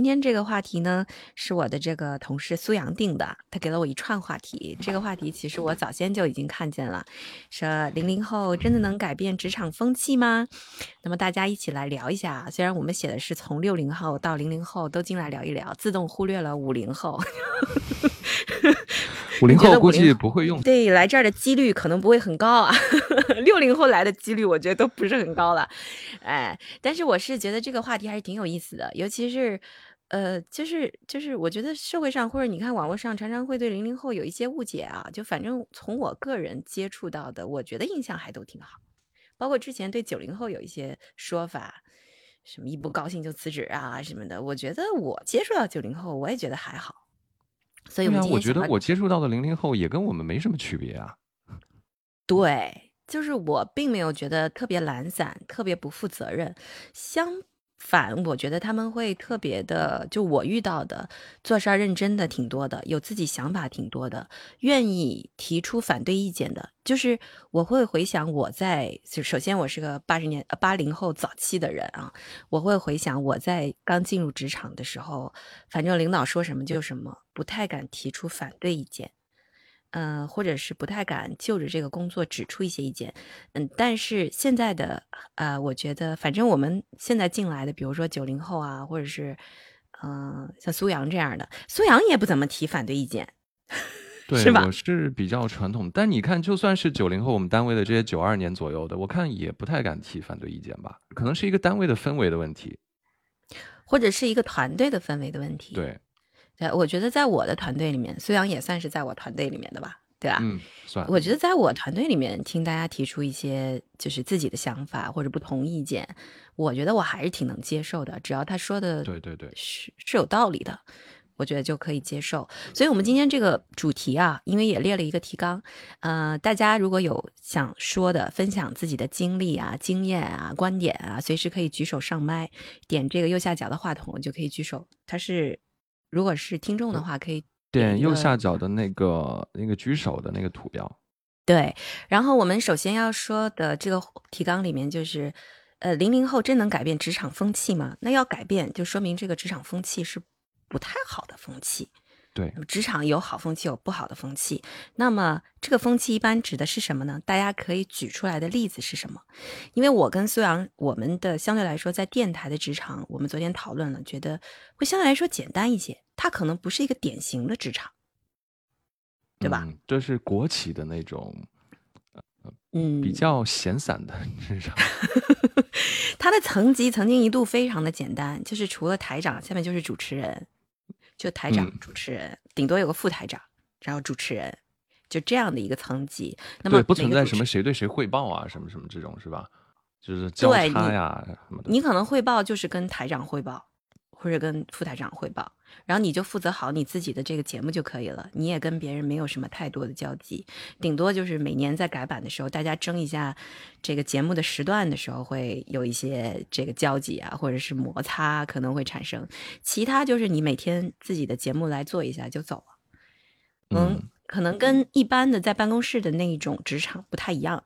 今天这个话题呢，是我的这个同事苏阳定的，他给了我一串话题。这个话题其实我早先就已经看见了，说零零后真的能改变职场风气吗？那么大家一起来聊一下。虽然我们写的是从六零后到零零后都进来聊一聊，自动忽略了五零后。五零后估计不会用，对，来这儿的几率可能不会很高啊。六零后来的几率我觉得都不是很高了，哎，但是我是觉得这个话题还是挺有意思的，尤其是。呃，就是就是，我觉得社会上或者你看网络上，常常会对零零后有一些误解啊。就反正从我个人接触到的，我觉得印象还都挺好。包括之前对九零后有一些说法，什么一不高兴就辞职啊什么的，我觉得我接触到九零后，我也觉得还好。所以，我觉得我接触到的零零后也跟我们没什么区别啊。对，就是我并没有觉得特别懒散，特别不负责任。相反，我觉得他们会特别的，就我遇到的做事儿认真的挺多的，有自己想法挺多的，愿意提出反对意见的。就是我会回想我在，首先我是个八十年八零后早期的人啊，我会回想我在刚进入职场的时候，反正领导说什么就什么，不太敢提出反对意见。嗯，或者是不太敢就着这个工作指出一些意见，嗯，但是现在的呃，我觉得反正我们现在进来的，比如说九零后啊，或者是嗯，像苏阳这样的，苏阳也不怎么提反对意见，是吧？我是比较传统，但你看，就算是九零后，我们单位的这些九二年左右的，我看也不太敢提反对意见吧？可能是一个单位的氛围的问题，或者是一个团队的氛围的问题，对。对，我觉得在我的团队里面，苏阳也算是在我团队里面的吧，对吧？嗯，算。我觉得在我团队里面，听大家提出一些就是自己的想法或者不同意见，我觉得我还是挺能接受的。只要他说的对对对是是有道理的，我觉得就可以接受。所以，我们今天这个主题啊，因为也列了一个提纲，呃，大家如果有想说的、分享自己的经历啊、经验啊、观点啊，随时可以举手上麦，点这个右下角的话筒就可以举手。它是。如果是听众的话，可以点右下角的那个那个举手的那个图标。对，然后我们首先要说的这个提纲里面就是，呃，零零后真能改变职场风气吗？那要改变，就说明这个职场风气是不太好的风气。对，职场有好风气，有不好的风气。那么这个风气一般指的是什么呢？大家可以举出来的例子是什么？因为我跟苏阳，我们的相对来说在电台的职场，我们昨天讨论了，觉得会相对来说简单一些。它可能不是一个典型的职场，对吧？这是国企的那种，嗯，比较闲散的职场。他的层级曾经一度非常的简单，就是除了台长，下面就是主持人。就台长、主持人，顶多有个副台长，然后主持人，就这样的一个层级。那么不存在什么谁对谁汇报啊，什么什么这种是吧？就是交叉呀什么的。你可能汇报就是跟台长汇报。或者跟副台长汇报，然后你就负责好你自己的这个节目就可以了。你也跟别人没有什么太多的交集，顶多就是每年在改版的时候，大家争一下这个节目的时段的时候，会有一些这个交集啊，或者是摩擦可能会产生。其他就是你每天自己的节目来做一下就走了。嗯，可能跟一般的在办公室的那一种职场不太一样。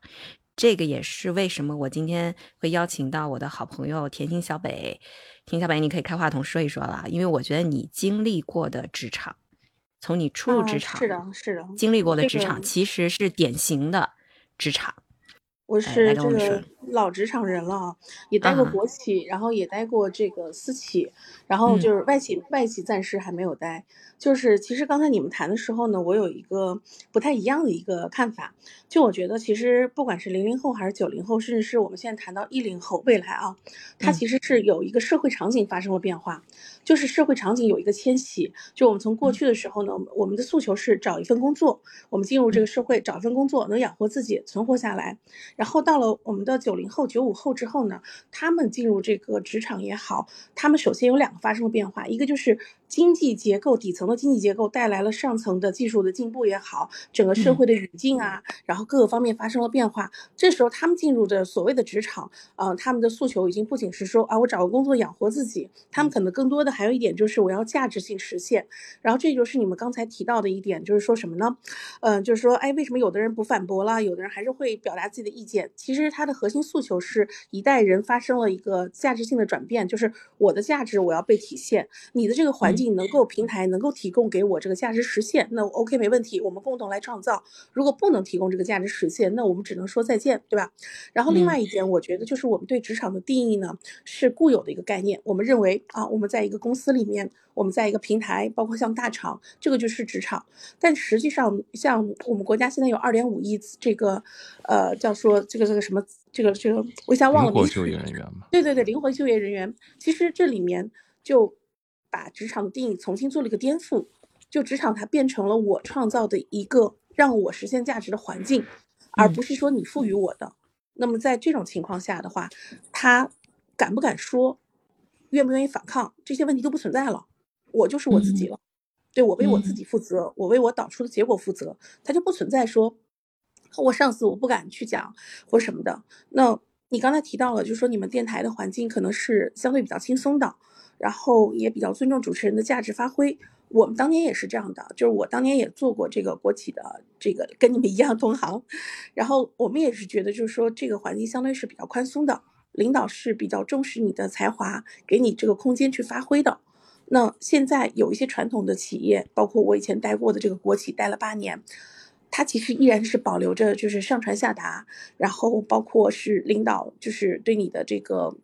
这个也是为什么我今天会邀请到我的好朋友甜心小北。田小北，你可以开话筒说一说了，因为我觉得你经历过的职场，从你初入职场是的，是的，经历过的职场其实是典型的职场。我是这个老职场人了，也待过国企，然后也待过这个私企，然后就是外企，外企暂时还没有待。就是其实刚才你们谈的时候呢，我有一个不太一样的一个看法。就我觉得，其实不管是零零后还是九零后，甚至是我们现在谈到一零后，未来啊，它其实是有一个社会场景发生了变化，就是社会场景有一个迁徙。就我们从过去的时候呢，我们的诉求是找一份工作，我们进入这个社会找一份工作能养活自己，存活下来。然后到了我们的九零后、九五后之后呢，他们进入这个职场也好，他们首先有两个发生了变化，一个就是。经济结构底层的经济结构带来了上层的技术的进步也好，整个社会的语境啊，然后各个方面发生了变化。这时候他们进入的所谓的职场，呃，他们的诉求已经不仅是说啊，我找个工作养活自己，他们可能更多的还有一点就是我要价值性实现。然后这就是你们刚才提到的一点，就是说什么呢？嗯，就是说，哎，为什么有的人不反驳了，有的人还是会表达自己的意意见，其实他的核心诉求是一代人发生了一个价值性的转变，就是我的价值我要被体现，你的这个环境能够平台能够提供给我这个价值实现，那 OK 没问题，我们共同来创造。如果不能提供这个价值实现，那我们只能说再见，对吧？然后另外一点，我觉得就是我们对职场的定义呢是固有的一个概念，我们认为啊，我们在一个公司里面。我们在一个平台，包括像大厂，这个就是职场。但实际上，像我们国家现在有二点五亿这个，呃，叫说这个这个什么，这个这个，我一下忘了。灵活就业人员嘛。对对对，灵活就业人员。其实这里面就把职场的定义重新做了一个颠覆，就职场它变成了我创造的一个让我实现价值的环境，而不是说你赋予我的。那么在这种情况下的话，他敢不敢说，愿不愿意反抗，这些问题都不存在了。我就是我自己了，对我为我自己负责，我为我导出的结果负责，他就不存在说，我上司我不敢去讲或什么的。那你刚才提到了，就是说你们电台的环境可能是相对比较轻松的，然后也比较尊重主持人的价值发挥。我们当年也是这样的，就是我当年也做过这个国企的这个跟你们一样同行，然后我们也是觉得就是说这个环境相对是比较宽松的，领导是比较重视你的才华，给你这个空间去发挥的。那现在有一些传统的企业，包括我以前待过的这个国企，待了八年，它其实依然是保留着就是上传下达，然后包括是领导就是对你的这个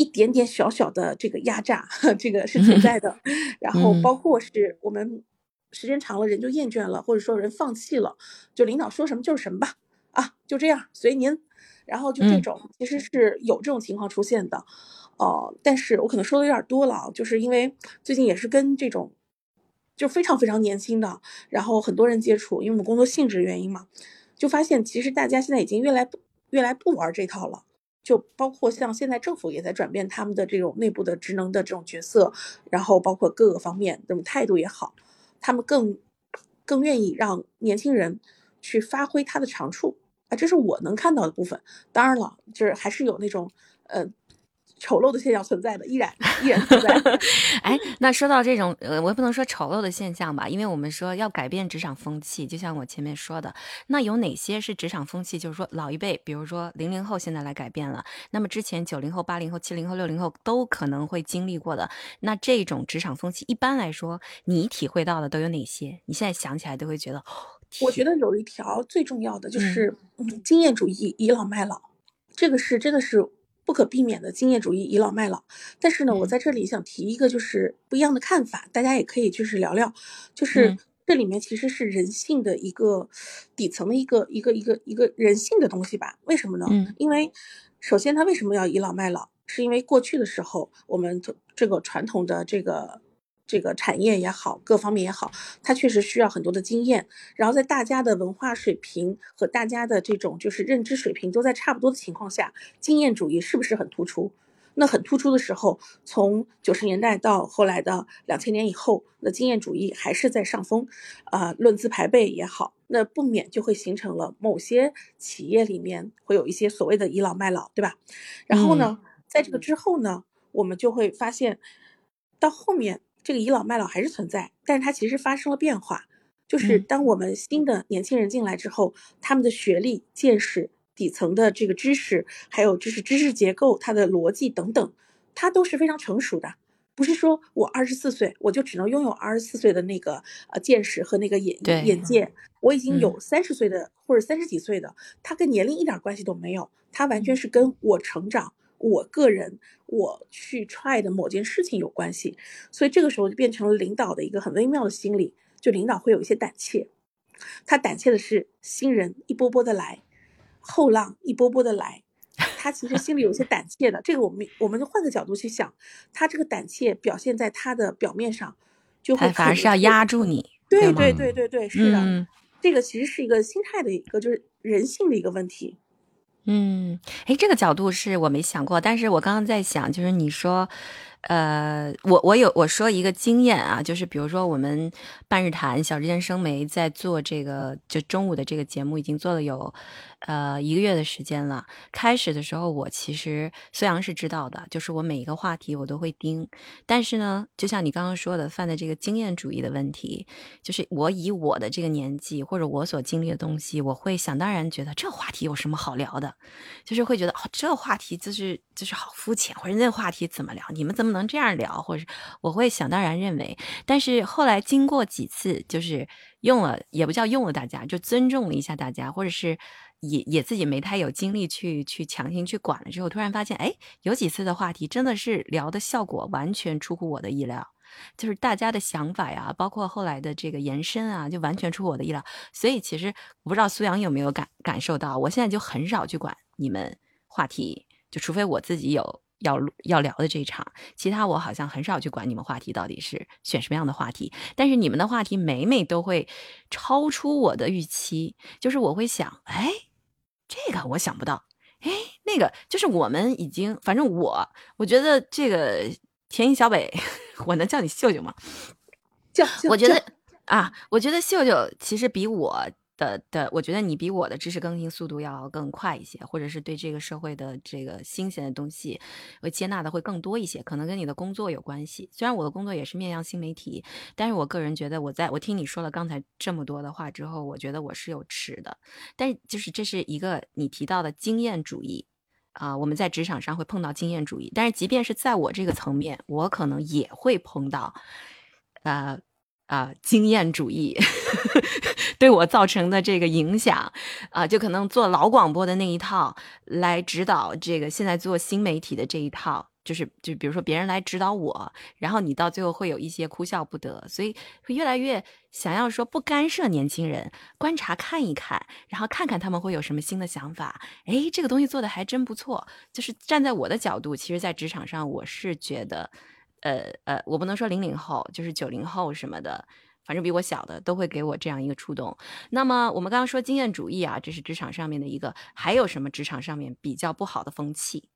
一点点小小的这个压榨，这个是存在的。然后包括是我们时间长了人就厌倦了，或者说人放弃了，就领导说什么就是什么吧，啊就这样随您。然后就这种其实是有这种情况出现的。哦，但是我可能说的有点多了啊，就是因为最近也是跟这种，就非常非常年轻的，然后很多人接触，因为我们工作性质原因嘛，就发现其实大家现在已经越来不越来不玩这套了，就包括像现在政府也在转变他们的这种内部的职能的这种角色，然后包括各个方面这种态度也好，他们更更愿意让年轻人去发挥他的长处啊，这是我能看到的部分。当然了，就是还是有那种呃。丑陋的现象存在的，依然依然存在。哎，那说到这种，呃，我也不能说丑陋的现象吧，因为我们说要改变职场风气，就像我前面说的，那有哪些是职场风气？就是说老一辈，比如说零零后现在来改变了，那么之前九零后、八零后、七零后、六零后都可能会经历过的，那这种职场风气，一般来说你体会到的都有哪些？你现在想起来都会觉得，我觉得有一条最重要的就是经验主义倚老卖老，这个是真的是。不可避免的经验主义倚老卖老，但是呢，我在这里想提一个就是不一样的看法，大家也可以就是聊聊，就是这里面其实是人性的一个底层的一个一个一个一个人性的东西吧？为什么呢？因为首先他为什么要倚老卖老？是因为过去的时候我们这个传统的这个。这个产业也好，各方面也好，它确实需要很多的经验。然后在大家的文化水平和大家的这种就是认知水平都在差不多的情况下，经验主义是不是很突出？那很突出的时候，从九十年代到后来的两千年以后，那经验主义还是在上风，啊，论资排辈也好，那不免就会形成了某些企业里面会有一些所谓的倚老卖老，对吧？然后呢，在这个之后呢，我们就会发现，到后面。这个倚老卖老还是存在，但是它其实发生了变化，就是当我们新的年轻人进来之后，他们的学历、见识、底层的这个知识，还有就是知识结构、它的逻辑等等，它都是非常成熟的。不是说我二十四岁我就只能拥有二十四岁的那个呃见识和那个眼眼界，我已经有三十岁的或者三十几岁的，它跟年龄一点关系都没有，它完全是跟我成长。我个人，我去 try 的某件事情有关系，所以这个时候就变成了领导的一个很微妙的心理，就领导会有一些胆怯，他胆怯的是新人一波波的来，后浪一波波的来，他其实心里有些胆怯的。这个我们我们就换个角度去想，他这个胆怯表现在他的表面上，就会反而是要压住你。对对对对对，是的，这个其实是一个心态的一个，就是人性的一个问题。嗯，诶，这个角度是我没想过，但是我刚刚在想，就是你说，呃，我我有我说一个经验啊，就是比如说我们半日谈小之间生梅在做这个就中午的这个节目，已经做了有。呃，一个月的时间了。开始的时候，我其实苏阳是知道的，就是我每一个话题我都会盯。但是呢，就像你刚刚说的，犯的这个经验主义的问题，就是我以我的这个年纪或者我所经历的东西，我会想当然觉得这话题有什么好聊的，就是会觉得哦，这话题就是就是好肤浅，或者那话题怎么聊？你们怎么能这样聊？或者我会想当然认为。但是后来经过几次，就是用了也不叫用了大家，就尊重了一下大家，或者是。也也自己没太有精力去去强行去管了，之后突然发现，哎，有几次的话题真的是聊的效果完全出乎我的意料，就是大家的想法呀，包括后来的这个延伸啊，就完全出乎我的意料。所以其实我不知道苏阳有没有感感受到，我现在就很少去管你们话题，就除非我自己有要要聊的这一场，其他我好像很少去管你们话题到底是选什么样的话题。但是你们的话题每每都会超出我的预期，就是我会想，哎。这个我想不到，哎，那个就是我们已经，反正我我觉得这个田一小北，我能叫你秀秀吗？叫，我觉得啊，我觉得秀秀其实比我。的的，我觉得你比我的知识更新速度要更快一些，或者是对这个社会的这个新鲜的东西，会接纳的会更多一些，可能跟你的工作有关系。虽然我的工作也是面向新媒体，但是我个人觉得，我在我听你说了刚才这么多的话之后，我觉得我是有迟的。但是就是这是一个你提到的经验主义啊，我们在职场上会碰到经验主义，但是即便是在我这个层面，我可能也会碰到，呃。啊，经验主义 对我造成的这个影响啊，就可能做老广播的那一套来指导这个现在做新媒体的这一套，就是就比如说别人来指导我，然后你到最后会有一些哭笑不得，所以会越来越想要说不干涉年轻人，观察看一看，然后看看他们会有什么新的想法。哎，这个东西做的还真不错。就是站在我的角度，其实，在职场上，我是觉得。呃呃，我不能说零零后，就是九零后什么的，反正比我小的都会给我这样一个触动。那么我们刚刚说经验主义啊，这是职场上面的一个，还有什么职场上面比较不好的风气？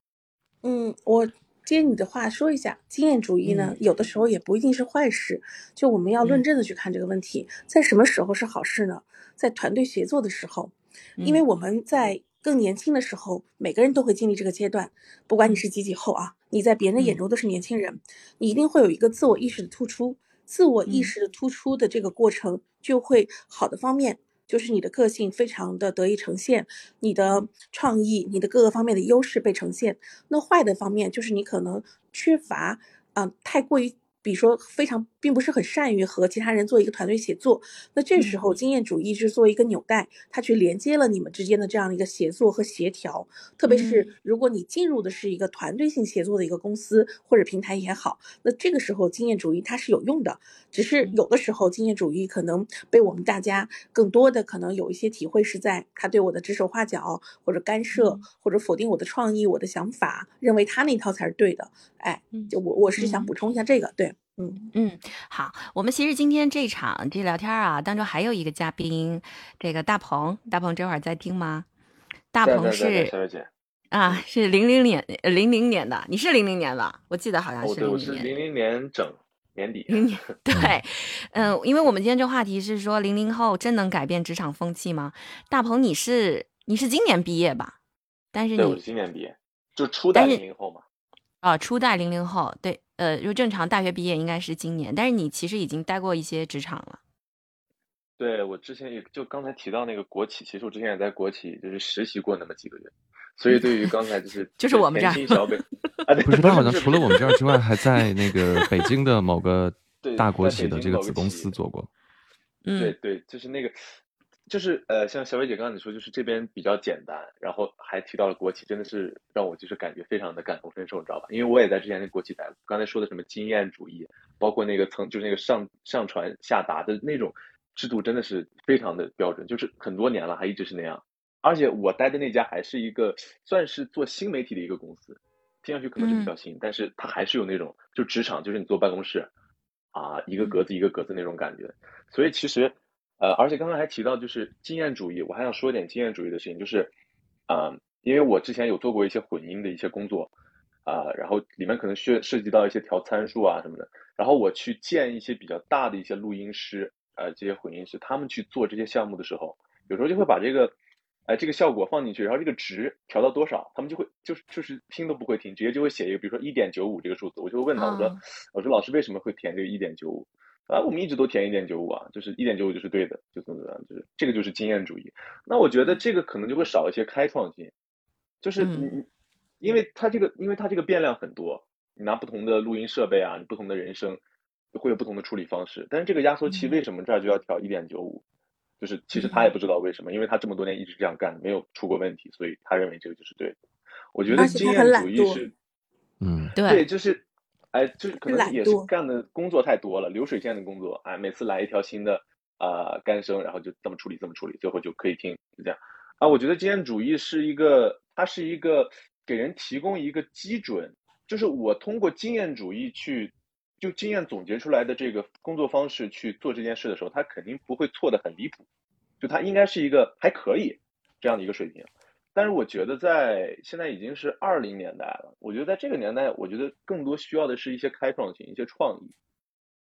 嗯，我接你的话说一下，经验主义呢，有的时候也不一定是坏事。就我们要论证的去看这个问题，在什么时候是好事呢？在团队协作的时候，因为我们在。更年轻的时候，每个人都会经历这个阶段。不管你是几几后啊，你在别人的眼中都是年轻人，你一定会有一个自我意识的突出。自我意识的突出的这个过程，就会好的方面就是你的个性非常的得以呈现，你的创意、你的各个方面的优势被呈现。那坏的方面就是你可能缺乏，啊，太过于。比如说，非常并不是很善于和其他人做一个团队协作，那这时候经验主义是作为一个纽带，它去连接了你们之间的这样的一个协作和协调。特别是如果你进入的是一个团队性协作的一个公司或者平台也好，那这个时候经验主义它是有用的。只是有的时候经验主义可能被我们大家更多的可能有一些体会是在他对我的指手画脚或者干涉或者否定我的创意、我的想法，认为他那套才是对的。哎，就我我是想补充一下这个，对。嗯嗯，好，我们其实今天这场这聊天啊，当中还有一个嘉宾，这个大鹏，大鹏这会儿在听吗？大鹏是啊，是零零年零零年的，你是零零年吧？我记得好像是零零年。我是零零年整年底。对，嗯，因为我们今天这话题是说零零后真能改变职场风气吗？大鹏，你是你是今年毕业吧？但是你我是今年毕业，就初代零零后嘛。啊，初代零零后，对。呃，就正常大学毕业应该是今年，但是你其实已经待过一些职场了。对，我之前也就刚才提到那个国企，其实我之前也在国企就是实习过那么几个月，所以对于刚才就是 就是我们这儿小北 啊，不是 他好像除了我们这儿之外，还在那个北京的某个大国企的这个子公司做过。嗯，对对，就是那个。就是呃，像小伟姐刚刚你说，就是这边比较简单，然后还提到了国企，真的是让我就是感觉非常的感同身受，你知道吧？因为我也在之前那国企待过。刚才说的什么经验主义，包括那个层，就是那个上上传下达的那种制度，真的是非常的标准，就是很多年了还一直是那样。而且我待的那家还是一个算是做新媒体的一个公司，听上去可能是比较新，但是它还是有那种就职场，就是你坐办公室啊，一个格子一个格子那种感觉。所以其实。呃，而且刚刚还提到就是经验主义，我还想说一点经验主义的事情，就是，呃，因为我之前有做过一些混音的一些工作，啊，然后里面可能涉涉及到一些调参数啊什么的，然后我去见一些比较大的一些录音师，呃，这些混音师，他们去做这些项目的时候，有时候就会把这个，哎，这个效果放进去，然后这个值调到多少，他们就会就是就是听都不会听，直接就会写一个，比如说一点九五这个数字，我就会问他，我说我说老师为什么会填这个一点九五？啊，我们一直都填一点九五啊，就是一点九五就是对的，就怎么怎么样，就是这个就是经验主义。那我觉得这个可能就会少一些开创性，就是你，因为它这个，因为它这个变量很多，你拿不同的录音设备啊，你不同的人声，会有不同的处理方式。但是这个压缩器为什么这儿就要调一点九五？就是其实他也不知道为什么，因为他这么多年一直这样干，没有出过问题，所以他认为这个就是对的。我觉得经验主义是，嗯，对，就是。哎，就是可能也是干的工作太多了，流水线的工作，哎，每次来一条新的啊干声，然后就这么处理，这么处理，最后就可以听，就这样。啊，我觉得经验主义是一个，它是一个给人提供一个基准，就是我通过经验主义去，就经验总结出来的这个工作方式去做这件事的时候，它肯定不会错的很离谱，就它应该是一个还可以这样的一个水平。但是我觉得，在现在已经是二零年代了。我觉得在这个年代，我觉得更多需要的是一些开创性、一些创意，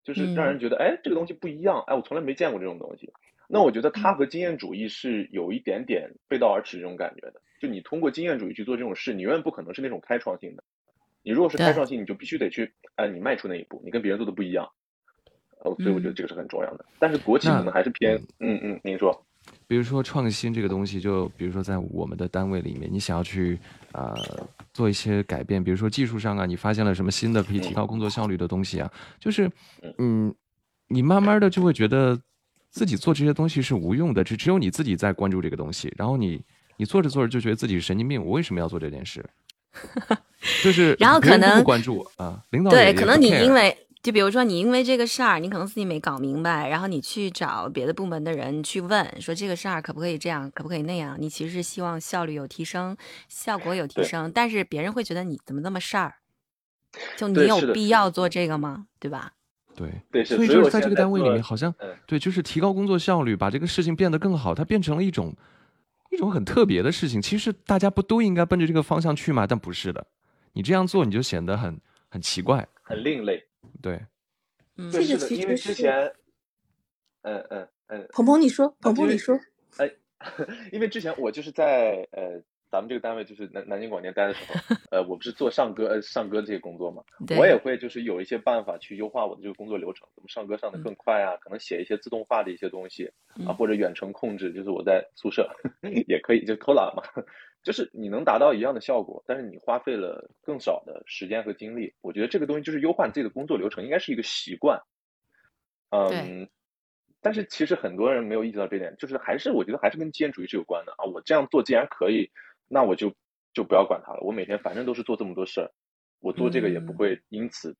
就是让人觉得，哎，这个东西不一样，哎，我从来没见过这种东西。那我觉得它和经验主义是有一点点背道而驰这种感觉的。就你通过经验主义去做这种事，你永远不可能是那种开创性的。你如果是开创性，你就必须得去，哎，你迈出那一步，你跟别人做的不一样。哦，所以我觉得这个是很重要的。但是国企可能还是偏，嗯嗯，您说。比如说创新这个东西，就比如说在我们的单位里面，你想要去啊做一些改变，比如说技术上啊，你发现了什么新的可以提高工作效率的东西啊，就是嗯，你慢慢的就会觉得自己做这些东西是无用的，只只有你自己在关注这个东西，然后你你做着做着就觉得自己是神经病，我为什么要做这件事？就是然后可能不关注啊，领导对，可能你因为。就比如说，你因为这个事儿，你可能自己没搞明白，然后你去找别的部门的人去问，说这个事儿可不可以这样，可不可以那样？你其实是希望效率有提升，效果有提升，但是别人会觉得你怎么那么事儿？就你有必要做这个吗？对吧？对对，所以就是在这个单位里面，好像对，就是提高工作效率，把这个事情变得更好，它变成了一种一种很特别的事情。其实大家不都应该奔着这个方向去吗？但不是的，你这样做你就显得很很奇怪，很另类。对，嗯，这个其实之前，嗯嗯嗯，鹏鹏你说，鹏鹏你说，哎，因为之前我就是在呃咱们这个单位就是南南京广电待的时候，呃，我不是做上歌呃上歌这些工作嘛，我也会就是有一些办法去优化我的这个工作流程，怎么上歌上的更快啊？可能写一些自动化的一些东西啊，或者远程控制，就是我在宿舍 也可以就偷懒嘛。就是你能达到一样的效果，但是你花费了更少的时间和精力。我觉得这个东西就是优化自己的工作流程，应该是一个习惯。嗯，但是其实很多人没有意识到这点，就是还是我觉得还是跟经验主义是有关的啊。我这样做既然可以，那我就就不要管他了。我每天反正都是做这么多事儿，我做这个也不会因此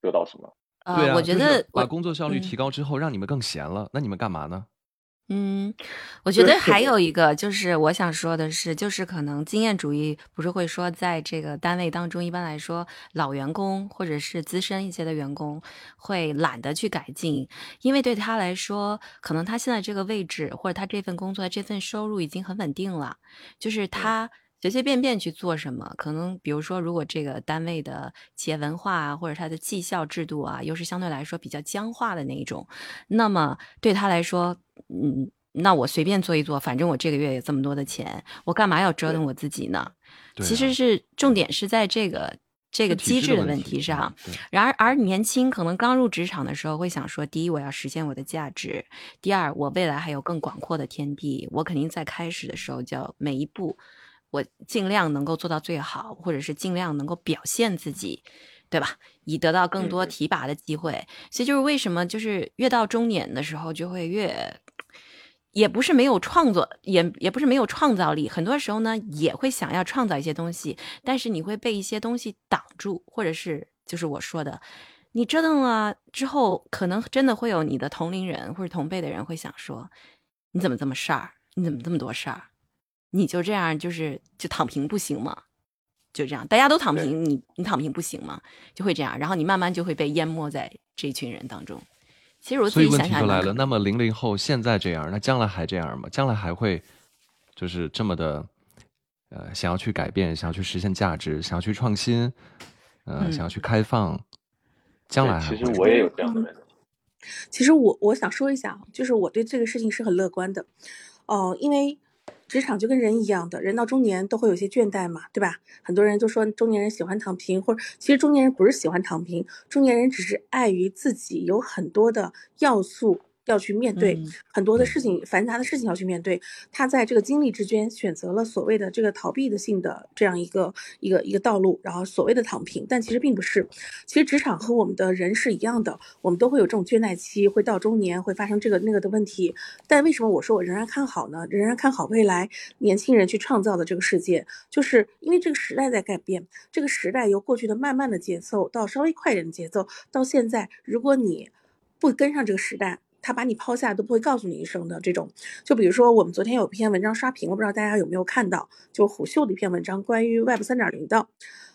得到什么。对啊，我觉得把工作效率提高之后，让你们更闲了，那你们干嘛呢？嗯，我觉得还有。一个就是我想说的是，就是可能经验主义不是会说，在这个单位当中，一般来说老员工或者是资深一些的员工会懒得去改进，因为对他来说，可能他现在这个位置或者他这份工作这份收入已经很稳定了，就是他随随便便去做什么，可能比如说如果这个单位的企业文化啊，或者他的绩效制度啊，又是相对来说比较僵化的那一种，那么对他来说。嗯，那我随便做一做，反正我这个月有这么多的钱，我干嘛要折腾我自己呢？其实是重点是在这个这个机制的问题上。然而，而年轻可能刚入职场的时候会想说：第一，我要实现我的价值；第二，我未来还有更广阔的天地。我肯定在开始的时候就要每一步，我尽量能够做到最好，或者是尽量能够表现自己。对吧？以得到更多提拔的机会，所以就是为什么就是越到中年的时候就会越，也不是没有创作，也也不是没有创造力，很多时候呢也会想要创造一些东西，但是你会被一些东西挡住，或者是就是我说的，你折腾了之后，可能真的会有你的同龄人或者同辈的人会想说，你怎么这么事儿？你怎么这么多事儿？你就这样就是就躺平不行吗？就这样，大家都躺平，你你躺平不行吗？就会这样，然后你慢慢就会被淹没在这群人当中。其实我自己想想，就来了。那么零零后现在这样，那将来还这样吗？将来还会就是这么的呃想要去改变，想要去实现价值，想要去创新，呃，想要去开放，将来其实我也有这样的人。其实我我想说一下，就是我对这个事情是很乐观的，哦，因为。职场就跟人一样的，人到中年都会有些倦怠嘛，对吧？很多人都说中年人喜欢躺平，或者其实中年人不是喜欢躺平，中年人只是碍于自己有很多的要素。要去面对很多的事情，繁杂的事情要去面对。他在这个经历之间选择了所谓的这个逃避的性的这样一个一个一个道路，然后所谓的躺平，但其实并不是。其实职场和我们的人是一样的，我们都会有这种倦怠期，会到中年会发生这个那个的问题。但为什么我说我仍然看好呢？仍然看好未来年轻人去创造的这个世界，就是因为这个时代在改变。这个时代由过去的慢慢的节奏到稍微快一点的节奏，到现在，如果你不跟上这个时代。他把你抛下都不会告诉你一声的这种，就比如说我们昨天有篇文章刷屏了，不知道大家有没有看到？就虎嗅的一篇文章，关于 Web 三点零的。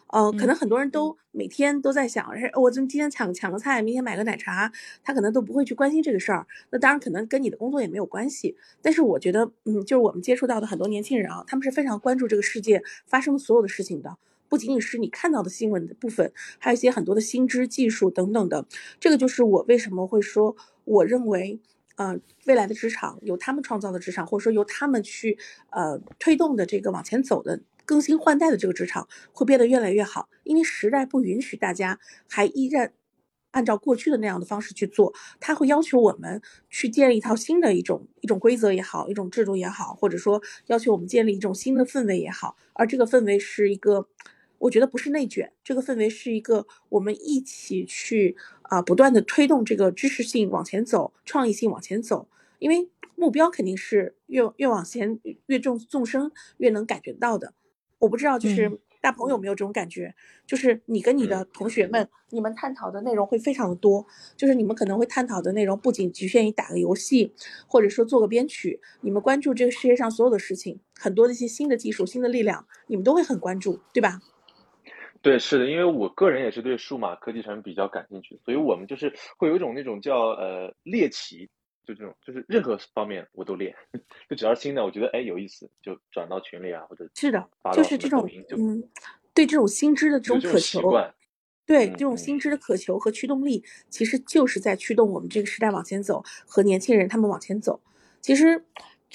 呃，可能很多人都每天都在想，哎，我今今天抢抢个菜，明天买个奶茶，他可能都不会去关心这个事儿。那当然可能跟你的工作也没有关系，但是我觉得，嗯，就是我们接触到的很多年轻人啊，他们是非常关注这个世界发生的所有的事情的。不仅仅是你看到的新闻的部分，还有一些很多的新知、技术等等的。这个就是我为什么会说，我认为，呃，未来的职场由他们创造的职场，或者说由他们去呃推动的这个往前走的更新换代的这个职场，会变得越来越好。因为时代不允许大家还依然按照过去的那样的方式去做，他会要求我们去建立一套新的一种一种规则也好，一种制度也好，或者说要求我们建立一种新的氛围也好。而这个氛围是一个。我觉得不是内卷，这个氛围是一个我们一起去啊，不断的推动这个知识性往前走，创意性往前走。因为目标肯定是越越往前越众众生越能感觉到的。我不知道就是大鹏有没有这种感觉，就是你跟你的同学们，你们探讨的内容会非常的多，就是你们可能会探讨的内容不仅局限于打个游戏，或者说做个编曲，你们关注这个世界上所有的事情，很多的一些新的技术、新的力量，你们都会很关注，对吧？对，是的，因为我个人也是对数码科技产品比较感兴趣，所以我们就是会有一种那种叫呃猎奇，就这种，就是任何方面我都猎，就只要是新的，我觉得哎有意思，就转到群里啊，或者是的，就是这种嗯，对这种新知的这种渴求，对这种新知的渴求和驱动力，其实就是在驱动我们这个时代往前走，和年轻人他们往前走。其实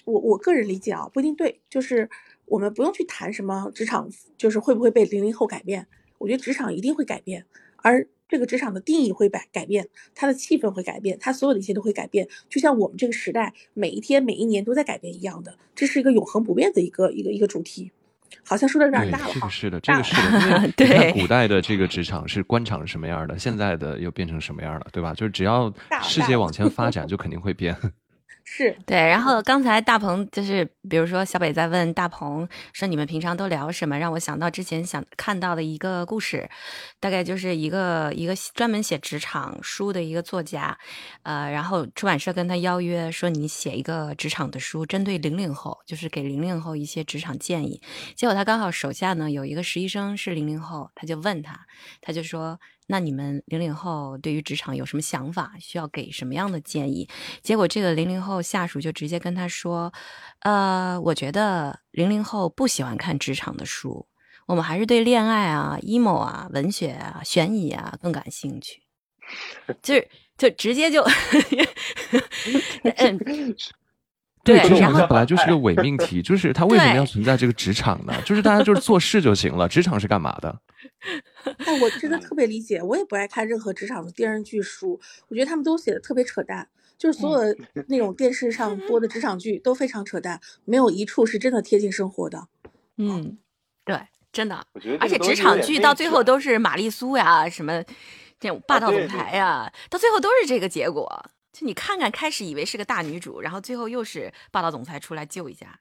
我我个人理解啊，不一定对，就是我们不用去谈什么职场，就是会不会被零零后改变。我觉得职场一定会改变，而这个职场的定义会改改变，它的气氛会改变，它所有的一切都会改变，就像我们这个时代每一天每一年都在改变一样的，这是一个永恒不变的一个一个一个主题。好像说的有点大了这个是的，这个是的。对，看古代的这个职场是官场是什么样的，现在的又变成什么样了，对吧？就是只要世界往前发展，就肯定会变。是对，然后刚才大鹏就是，比如说小北在问大鹏说：“你们平常都聊什么？”让我想到之前想看到的一个故事，大概就是一个一个专门写职场书的一个作家，呃，然后出版社跟他邀约说：“你写一个职场的书，针对零零后，就是给零零后一些职场建议。”结果他刚好手下呢有一个实习生是零零后，他就问他，他就说。那你们零零后对于职场有什么想法？需要给什么样的建议？结果这个零零后下属就直接跟他说：“呃，我觉得零零后不喜欢看职场的书，我们还是对恋爱啊、emo 啊、文学啊、悬疑啊更感兴趣。”就是就直接就，嗯。对，职场它本来就是个 伪命题，就是它为什么要存在这个职场呢？就是大家就是做事就行了，职场是干嘛的？哎，我真的特别理解，我也不爱看任何职场的电视剧、书，我觉得他们都写的特别扯淡，就是所有的那种电视上播的职场剧都非常扯淡，没有一处是真的贴近生活的。嗯，对，真的，而且职场剧到最后都是玛丽苏呀，什么这种霸道总裁呀，到最后都是这个结果。就你看看，开始以为是个大女主，然后最后又是霸道总裁出来救一下，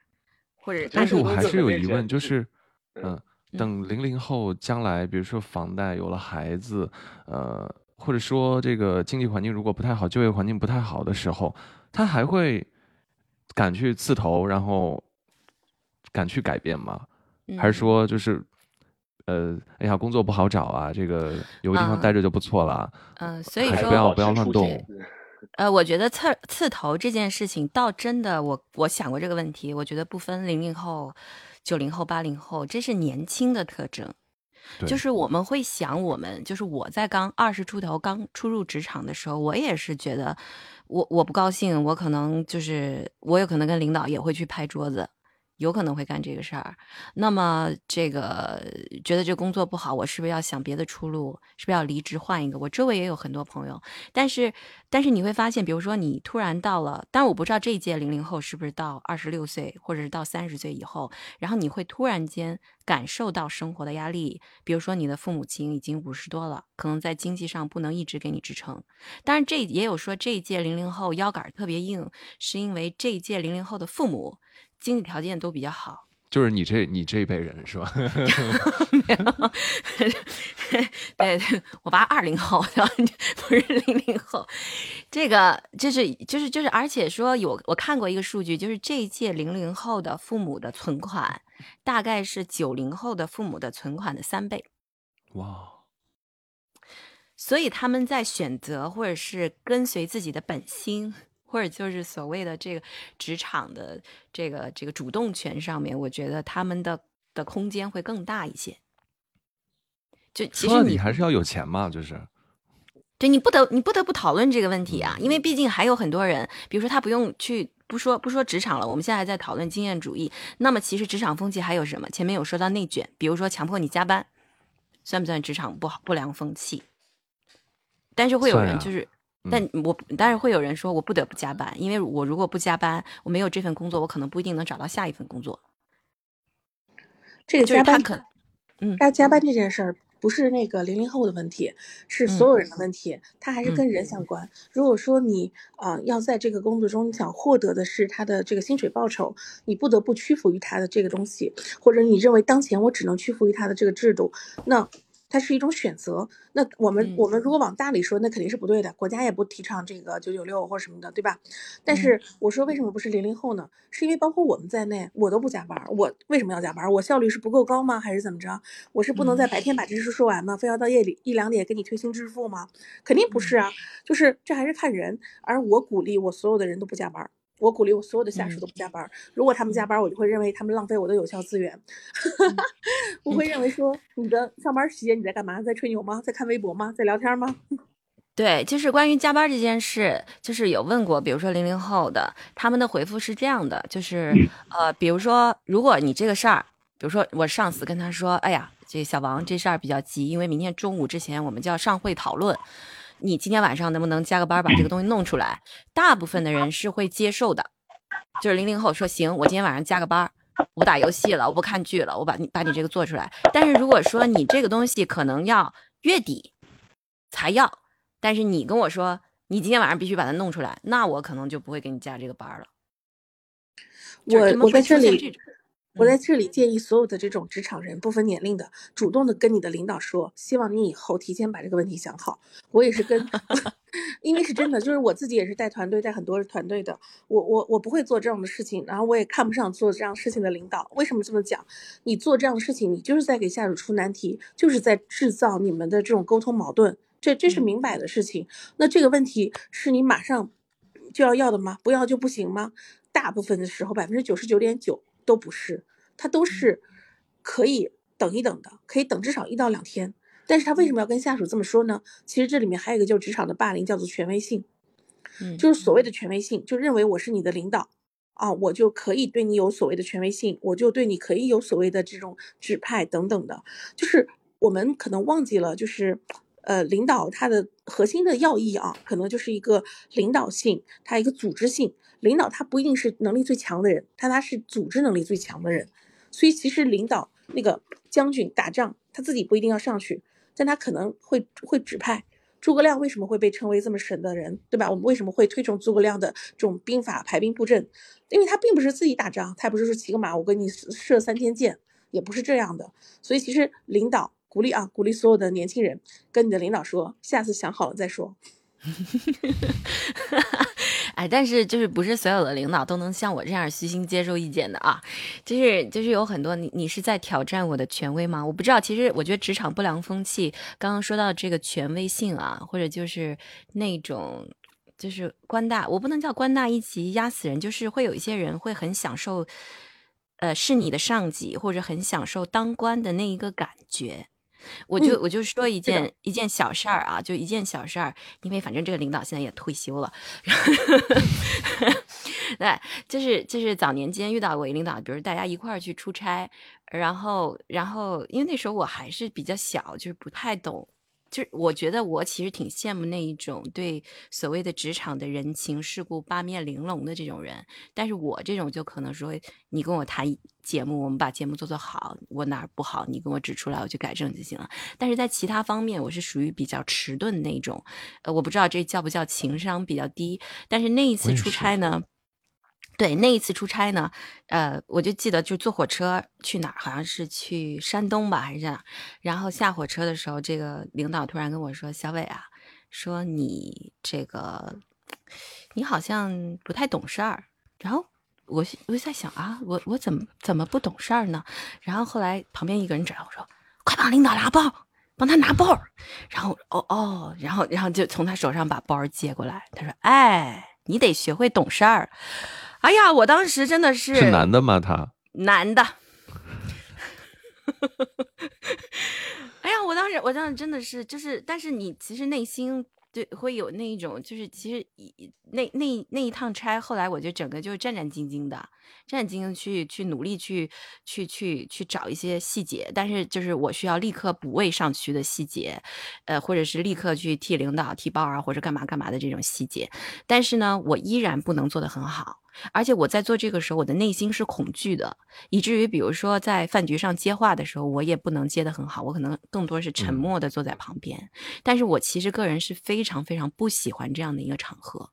或者。但是我还是有疑问，就是，嗯，等零零后将来，比如说房贷有了孩子，呃，或者说这个经济环境如果不太好，就业环境不太好的时候，他还会敢去刺头，然后敢去改变吗？还是说就是，呃，哎呀，工作不好找啊，这个有个地方待着就不错了。嗯，所以说不要不要乱动。呃，我觉得刺刺头这件事情，倒真的，我我想过这个问题。我觉得不分零零后，九零后、八零后，这是年轻的特征。就是我们会想，我们就是我在刚二十出头刚初入职场的时候，我也是觉得，我我不高兴，我可能就是我有可能跟领导也会去拍桌子。有可能会干这个事儿，那么这个觉得这工作不好，我是不是要想别的出路？是不是要离职换一个？我周围也有很多朋友，但是但是你会发现，比如说你突然到了，但我不知道这一届零零后是不是到二十六岁或者是到三十岁以后，然后你会突然间感受到生活的压力，比如说你的父母亲已经五十多了，可能在经济上不能一直给你支撑。当然，这也有说这一届零零后腰杆特别硬，是因为这一届零零后的父母。经济条件都比较好，就是你这你这一辈人是吧？对，我爸二零后，不是零零后。这个就是就是就是，而且说有我看过一个数据，就是这一届零零后的父母的存款，大概是九零后的父母的存款的三倍。哇！所以他们在选择或者是跟随自己的本心。或者就是所谓的这个职场的这个这个主动权上面，我觉得他们的的空间会更大一些。就其实你还是要有钱嘛，就是。对你不得你不得不讨论这个问题啊，因为毕竟还有很多人，比如说他不用去不说不说职场了，我们现在还在讨论经验主义。那么其实职场风气还有什么？前面有说到内卷，比如说强迫你加班，算不算职场不好不良风气？但是会有人就是。但我当然会有人说我不得不加班，因为我如果不加班，我没有这份工作，我可能不一定能找到下一份工作。这个加班可，嗯，加加班这件事儿不是那个零零后的问题，是所有人的问题，它还是跟人相关。如果说你啊要在这个工作中想获得的是他的这个薪水报酬，你不得不屈服于他的这个东西，或者你认为当前我只能屈服于他的这个制度，那。它是一种选择，那我们我们如果往大里说，那肯定是不对的，国家也不提倡这个九九六或什么的，对吧？但是我说为什么不是零零后呢？是因为包括我们在内，我都不加班，我为什么要加班？我效率是不够高吗？还是怎么着？我是不能在白天把这事说完吗？非要到夜里一两点给你推心置腹吗？肯定不是啊，就是这还是看人，而我鼓励我所有的人都不加班。我鼓励我所有的下属都不加班。如果他们加班，我就会认为他们浪费我的有效资源。我会认为说，你的上班时间你在干嘛？在吹牛吗？在看微博吗？在聊天吗？对，就是关于加班这件事，就是有问过，比如说零零后的，他们的回复是这样的，就是呃，比如说，如果你这个事儿，比如说我上司跟他说，哎呀，这小王这事儿比较急，因为明天中午之前我们就要上会讨论。你今天晚上能不能加个班把这个东西弄出来？大部分的人是会接受的，就是零零后说行，我今天晚上加个班，我打游戏了，我不看剧了，我把你把你这个做出来。但是如果说你这个东西可能要月底才要，但是你跟我说你今天晚上必须把它弄出来，那我可能就不会给你加这个班了。我我在这里。我在这里建议所有的这种职场人，不分年龄的，主动的跟你的领导说，希望你以后提前把这个问题想好。我也是跟，因为是真的，就是我自己也是带团队，带很多团队的。我我我不会做这样的事情，然后我也看不上做这样事情的领导。为什么这么讲？你做这样的事情，你就是在给下属出难题，就是在制造你们的这种沟通矛盾。这这是明摆的事情。那这个问题是你马上就要要的吗？不要就不行吗？大部分的时候，百分之九十九点九。都不是，他都是可以等一等的，可以等至少一到两天。但是他为什么要跟下属这么说呢？其实这里面还有一个就是职场的霸凌，叫做权威性。嗯，就是所谓的权威性，就认为我是你的领导啊，我就可以对你有所谓的权威性，我就对你可以有所谓的这种指派等等的。就是我们可能忘记了，就是呃，领导他的核心的要义啊，可能就是一个领导性，他一个组织性。领导他不一定是能力最强的人，他他是组织能力最强的人，所以其实领导那个将军打仗，他自己不一定要上去，但他可能会会指派。诸葛亮为什么会被称为这么神的人，对吧？我们为什么会推崇诸葛亮的这种兵法排兵布阵？因为他并不是自己打仗，他也不是说骑个马我给你射三千箭，也不是这样的。所以其实领导鼓励啊，鼓励所有的年轻人跟你的领导说，下次想好了再说。哎，但是就是不是所有的领导都能像我这样虚心接受意见的啊，就是就是有很多你你是在挑战我的权威吗？我不知道，其实我觉得职场不良风气，刚刚说到这个权威性啊，或者就是那种就是官大，我不能叫官大一级压死人，就是会有一些人会很享受呃，是你的上级或者很享受当官的那一个感觉。我就我就说一件一件小事儿啊，就一件小事儿，因为反正这个领导现在也退休了。对，就是就是早年间遇到过一领导，比如大家一块儿去出差，然后然后因为那时候我还是比较小，就是不太懂。就是我觉得我其实挺羡慕那一种对所谓的职场的人情世故八面玲珑的这种人，但是我这种就可能说，你跟我谈节目，我们把节目做做好，我哪儿不好，你跟我指出来，我去改正就行了。但是在其他方面，我是属于比较迟钝那种，呃，我不知道这叫不叫情商比较低。但是那一次出差呢？对，那一次出差呢，呃，我就记得就坐火车去哪儿，好像是去山东吧，还是哪儿？然后下火车的时候，这个领导突然跟我说：“小伟啊，说你这个，你好像不太懂事儿。”然后我我就在想啊，我我怎么怎么不懂事儿呢？然后后来旁边一个人来我说：“快帮领导拿包，帮他拿包。”然后哦哦，然后然后就从他手上把包接过来，他说：“哎，你得学会懂事儿。”哎呀，我当时真的是是男的吗？他男的。哎呀，我当时，我当时真的是，就是，但是你其实内心对会有那一种，就是其实那那那一趟差，后来我就整个就是战战兢兢的。战战兢兢去去努力去去去去找一些细节，但是就是我需要立刻补位上去的细节，呃，或者是立刻去替领导提包啊，或者干嘛干嘛的这种细节，但是呢，我依然不能做得很好，而且我在做这个时候，我的内心是恐惧的，以至于比如说在饭局上接话的时候，我也不能接得很好，我可能更多是沉默的坐在旁边，但是我其实个人是非常非常不喜欢这样的一个场合。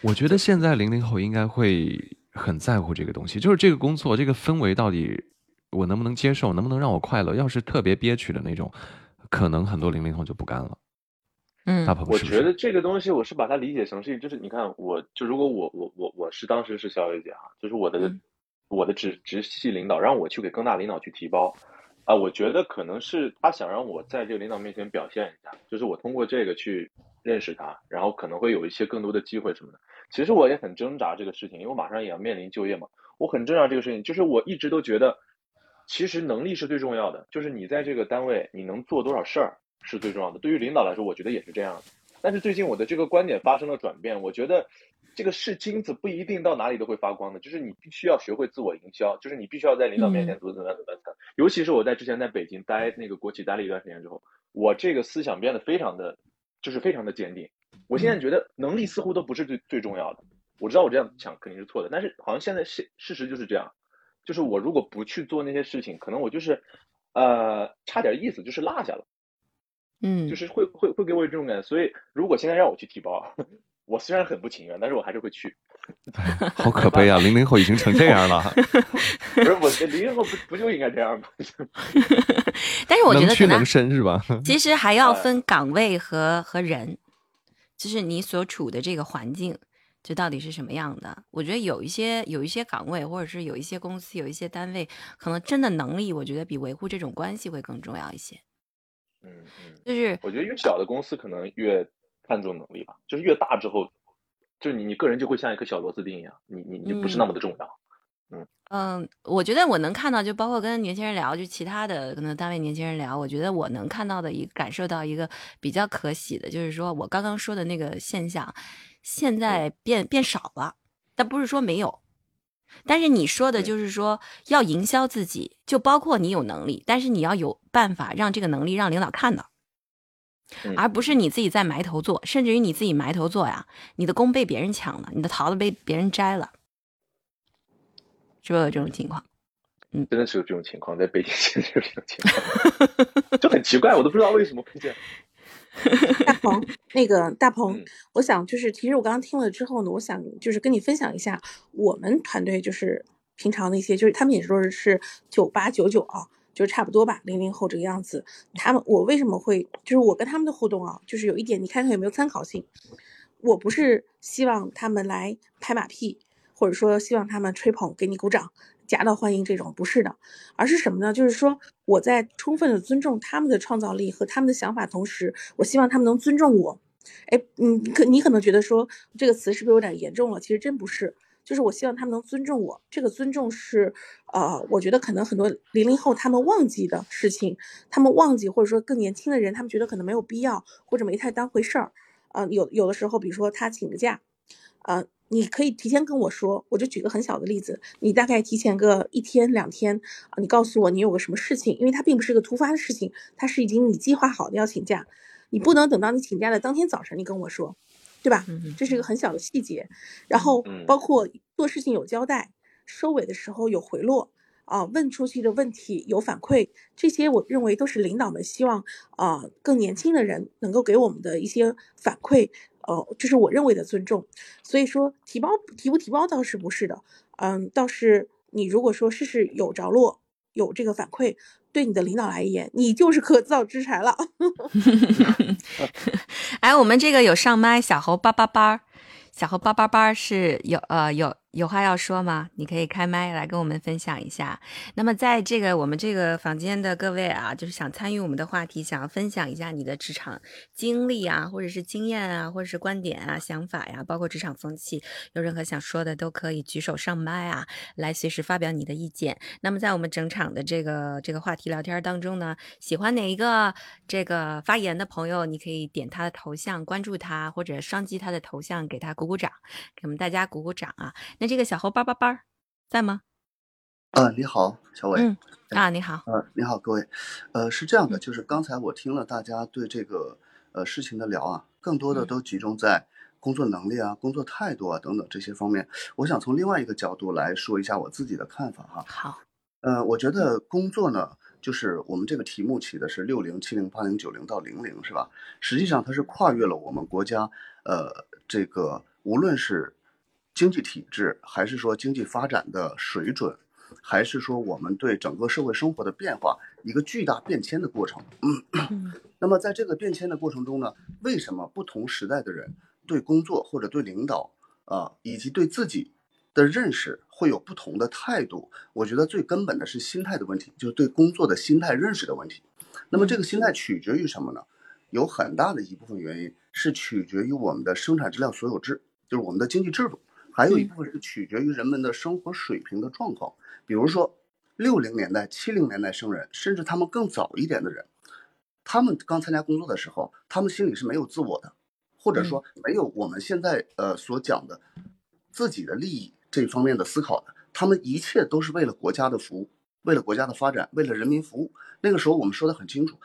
我觉得现在零零后应该会。很在乎这个东西，就是这个工作这个氛围到底我能不能接受，能不能让我快乐？要是特别憋屈的那种，可能很多零零后就不干了。嗯，大鹏，我觉得这个东西我是把它理解成是，就是你看，我就如果我我我我是当时是肖薇姐啊，就是我的我的直直系领导让我去给更大领导去提包啊，我觉得可能是他想让我在这个领导面前表现一下，就是我通过这个去认识他，然后可能会有一些更多的机会什么的。其实我也很挣扎这个事情，因为我马上也要面临就业嘛。我很挣扎这个事情，就是我一直都觉得，其实能力是最重要的，就是你在这个单位你能做多少事儿是最重要的。对于领导来说，我觉得也是这样的。但是最近我的这个观点发生了转变，我觉得这个是金子不一定到哪里都会发光的，就是你必须要学会自我营销，就是你必须要在领导面前怎么怎么样怎么样。尤其是我在之前在北京待那个国企待了一段时间之后，我这个思想变得非常的，就是非常的坚定。我现在觉得能力似乎都不是最最重要的。我知道我这样想肯定是错的，但是好像现在事事实就是这样，就是我如果不去做那些事情，可能我就是呃差点意思，就是落下了。嗯，就是会会会给我这种感觉。所以如果现在让我去提包，我虽然很不情愿，但是我还是会去。好可悲啊！零零后已经成这样了。不是我零零后不不就应该这样吗？但是我觉得能屈能伸是吧？其实还要分岗位和和人。就是你所处的这个环境，这到底是什么样的？我觉得有一些有一些岗位，或者是有一些公司、有一些单位，可能真的能力，我觉得比维护这种关系会更重要一些。嗯嗯，就是我觉得越小的公司可能越看重能力吧，就是越大之后，就是你你个人就会像一颗小螺丝钉一样，你你你不是那么的重要。嗯，我觉得我能看到，就包括跟年轻人聊，就其他的可能单位年轻人聊，我觉得我能看到的一感受到一个比较可喜的，就是说我刚刚说的那个现象，现在变变少了，但不是说没有，但是你说的就是说要营销自己，就包括你有能力，但是你要有办法让这个能力让领导看到，而不是你自己在埋头做，甚至于你自己埋头做呀，你的工被别人抢了，你的桃子被别人摘了。是不是有这种情况？嗯，真的是有这种情况，在北京 现在有这种情况，就很奇怪，我都不知道为什么会这样。大鹏，那个大鹏，我想就是，其实我刚刚听了之后呢，我想就是跟你分享一下，我们团队就是平常的一些，就是他们也说是九八九九啊，就是差不多吧，零零后这个样子。他们我为什么会就是我跟他们的互动啊，就是有一点，你看看有没有参考性。我不是希望他们来拍马屁。或者说希望他们吹捧，给你鼓掌，夹道欢迎这种不是的，而是什么呢？就是说我在充分的尊重他们的创造力和他们的想法同时，我希望他们能尊重我。哎，嗯，可你可能觉得说这个词是不是有点严重了？其实真不是，就是我希望他们能尊重我。这个尊重是，呃，我觉得可能很多零零后他们忘记的事情，他们忘记，或者说更年轻的人，他们觉得可能没有必要，或者没太当回事儿。呃，有有的时候，比如说他请个假，呃，你可以提前跟我说。我就举个很小的例子，你大概提前个一天两天啊，你告诉我你有个什么事情，因为它并不是个突发的事情，它是已经你计划好的要请假，你不能等到你请假的当天早晨你跟我说。对吧？这是一个很小的细节，然后包括做事情有交代，收尾的时候有回落啊，问出去的问题有反馈，这些我认为都是领导们希望啊更年轻的人能够给我们的一些反馈，呃，这是我认为的尊重。所以说提包提不提包倒是不是的，嗯，倒是你如果说事事有着落，有这个反馈。对你的领导来言，你就是可造之材了。哎，我们这个有上麦，小猴叭叭叭，小猴叭叭叭是有呃有。有话要说吗？你可以开麦来跟我们分享一下。那么，在这个我们这个房间的各位啊，就是想参与我们的话题，想要分享一下你的职场经历啊，或者是经验啊，或者是观点啊、想法呀，包括职场风气，有任何想说的都可以举手上麦啊，来随时发表你的意见。那么，在我们整场的这个这个话题聊天当中呢，喜欢哪一个这个发言的朋友，你可以点他的头像关注他，或者双击他的头像给他鼓鼓掌，给我们大家鼓鼓掌啊。那这个小猴叭叭叭在吗？啊，你好，小伟。嗯啊，你好。呃，你好，各位。呃，是这样的，就是刚才我听了大家对这个呃事情的聊啊，更多的都集中在工作能力啊、工作态度啊等等这些方面。我想从另外一个角度来说一下我自己的看法哈。好。呃，我觉得工作呢，就是我们这个题目起的是六零、七零、八零、九零到零零，是吧？实际上它是跨越了我们国家呃这个无论是。经济体制，还是说经济发展的水准，还是说我们对整个社会生活的变化一个巨大变迁的过程。那么在这个变迁的过程中呢，为什么不同时代的人对工作或者对领导啊，以及对自己的认识会有不同的态度？我觉得最根本的是心态的问题，就是对工作的心态认识的问题。那么这个心态取决于什么呢？有很大的一部分原因是取决于我们的生产质量所有制，就是我们的经济制度。还有一部分是取决于人们的生活水平的状况，比如说六零年代、七零年代生人，甚至他们更早一点的人，他们刚参加工作的时候，他们心里是没有自我的，或者说没有我们现在呃所讲的自己的利益这方面的思考的，他们一切都是为了国家的服务，为了国家的发展，为了人民服务。那个时候我们说的很清楚，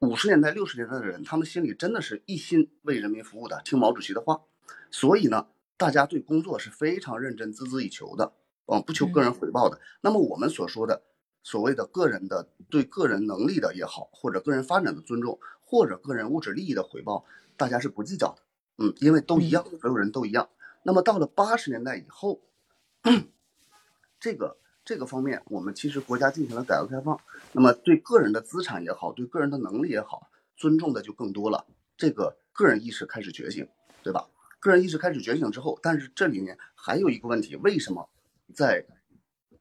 五十年代、六十年代的人，他们心里真的是一心为人民服务的，听毛主席的话。所以呢。大家对工作是非常认真、孜孜以求的，嗯，不求个人回报的。那么我们所说的所谓的个人的对个人能力的也好，或者个人发展的尊重，或者个人物质利益的回报，大家是不计较的，嗯，因为都一样，所有人都一样。那么到了八十年代以后，这个这个方面，我们其实国家进行了改革开放，那么对个人的资产也好，对个人的能力也好，尊重的就更多了，这个个人意识开始觉醒，对吧？个人意识开始觉醒之后，但是这里面还有一个问题：为什么在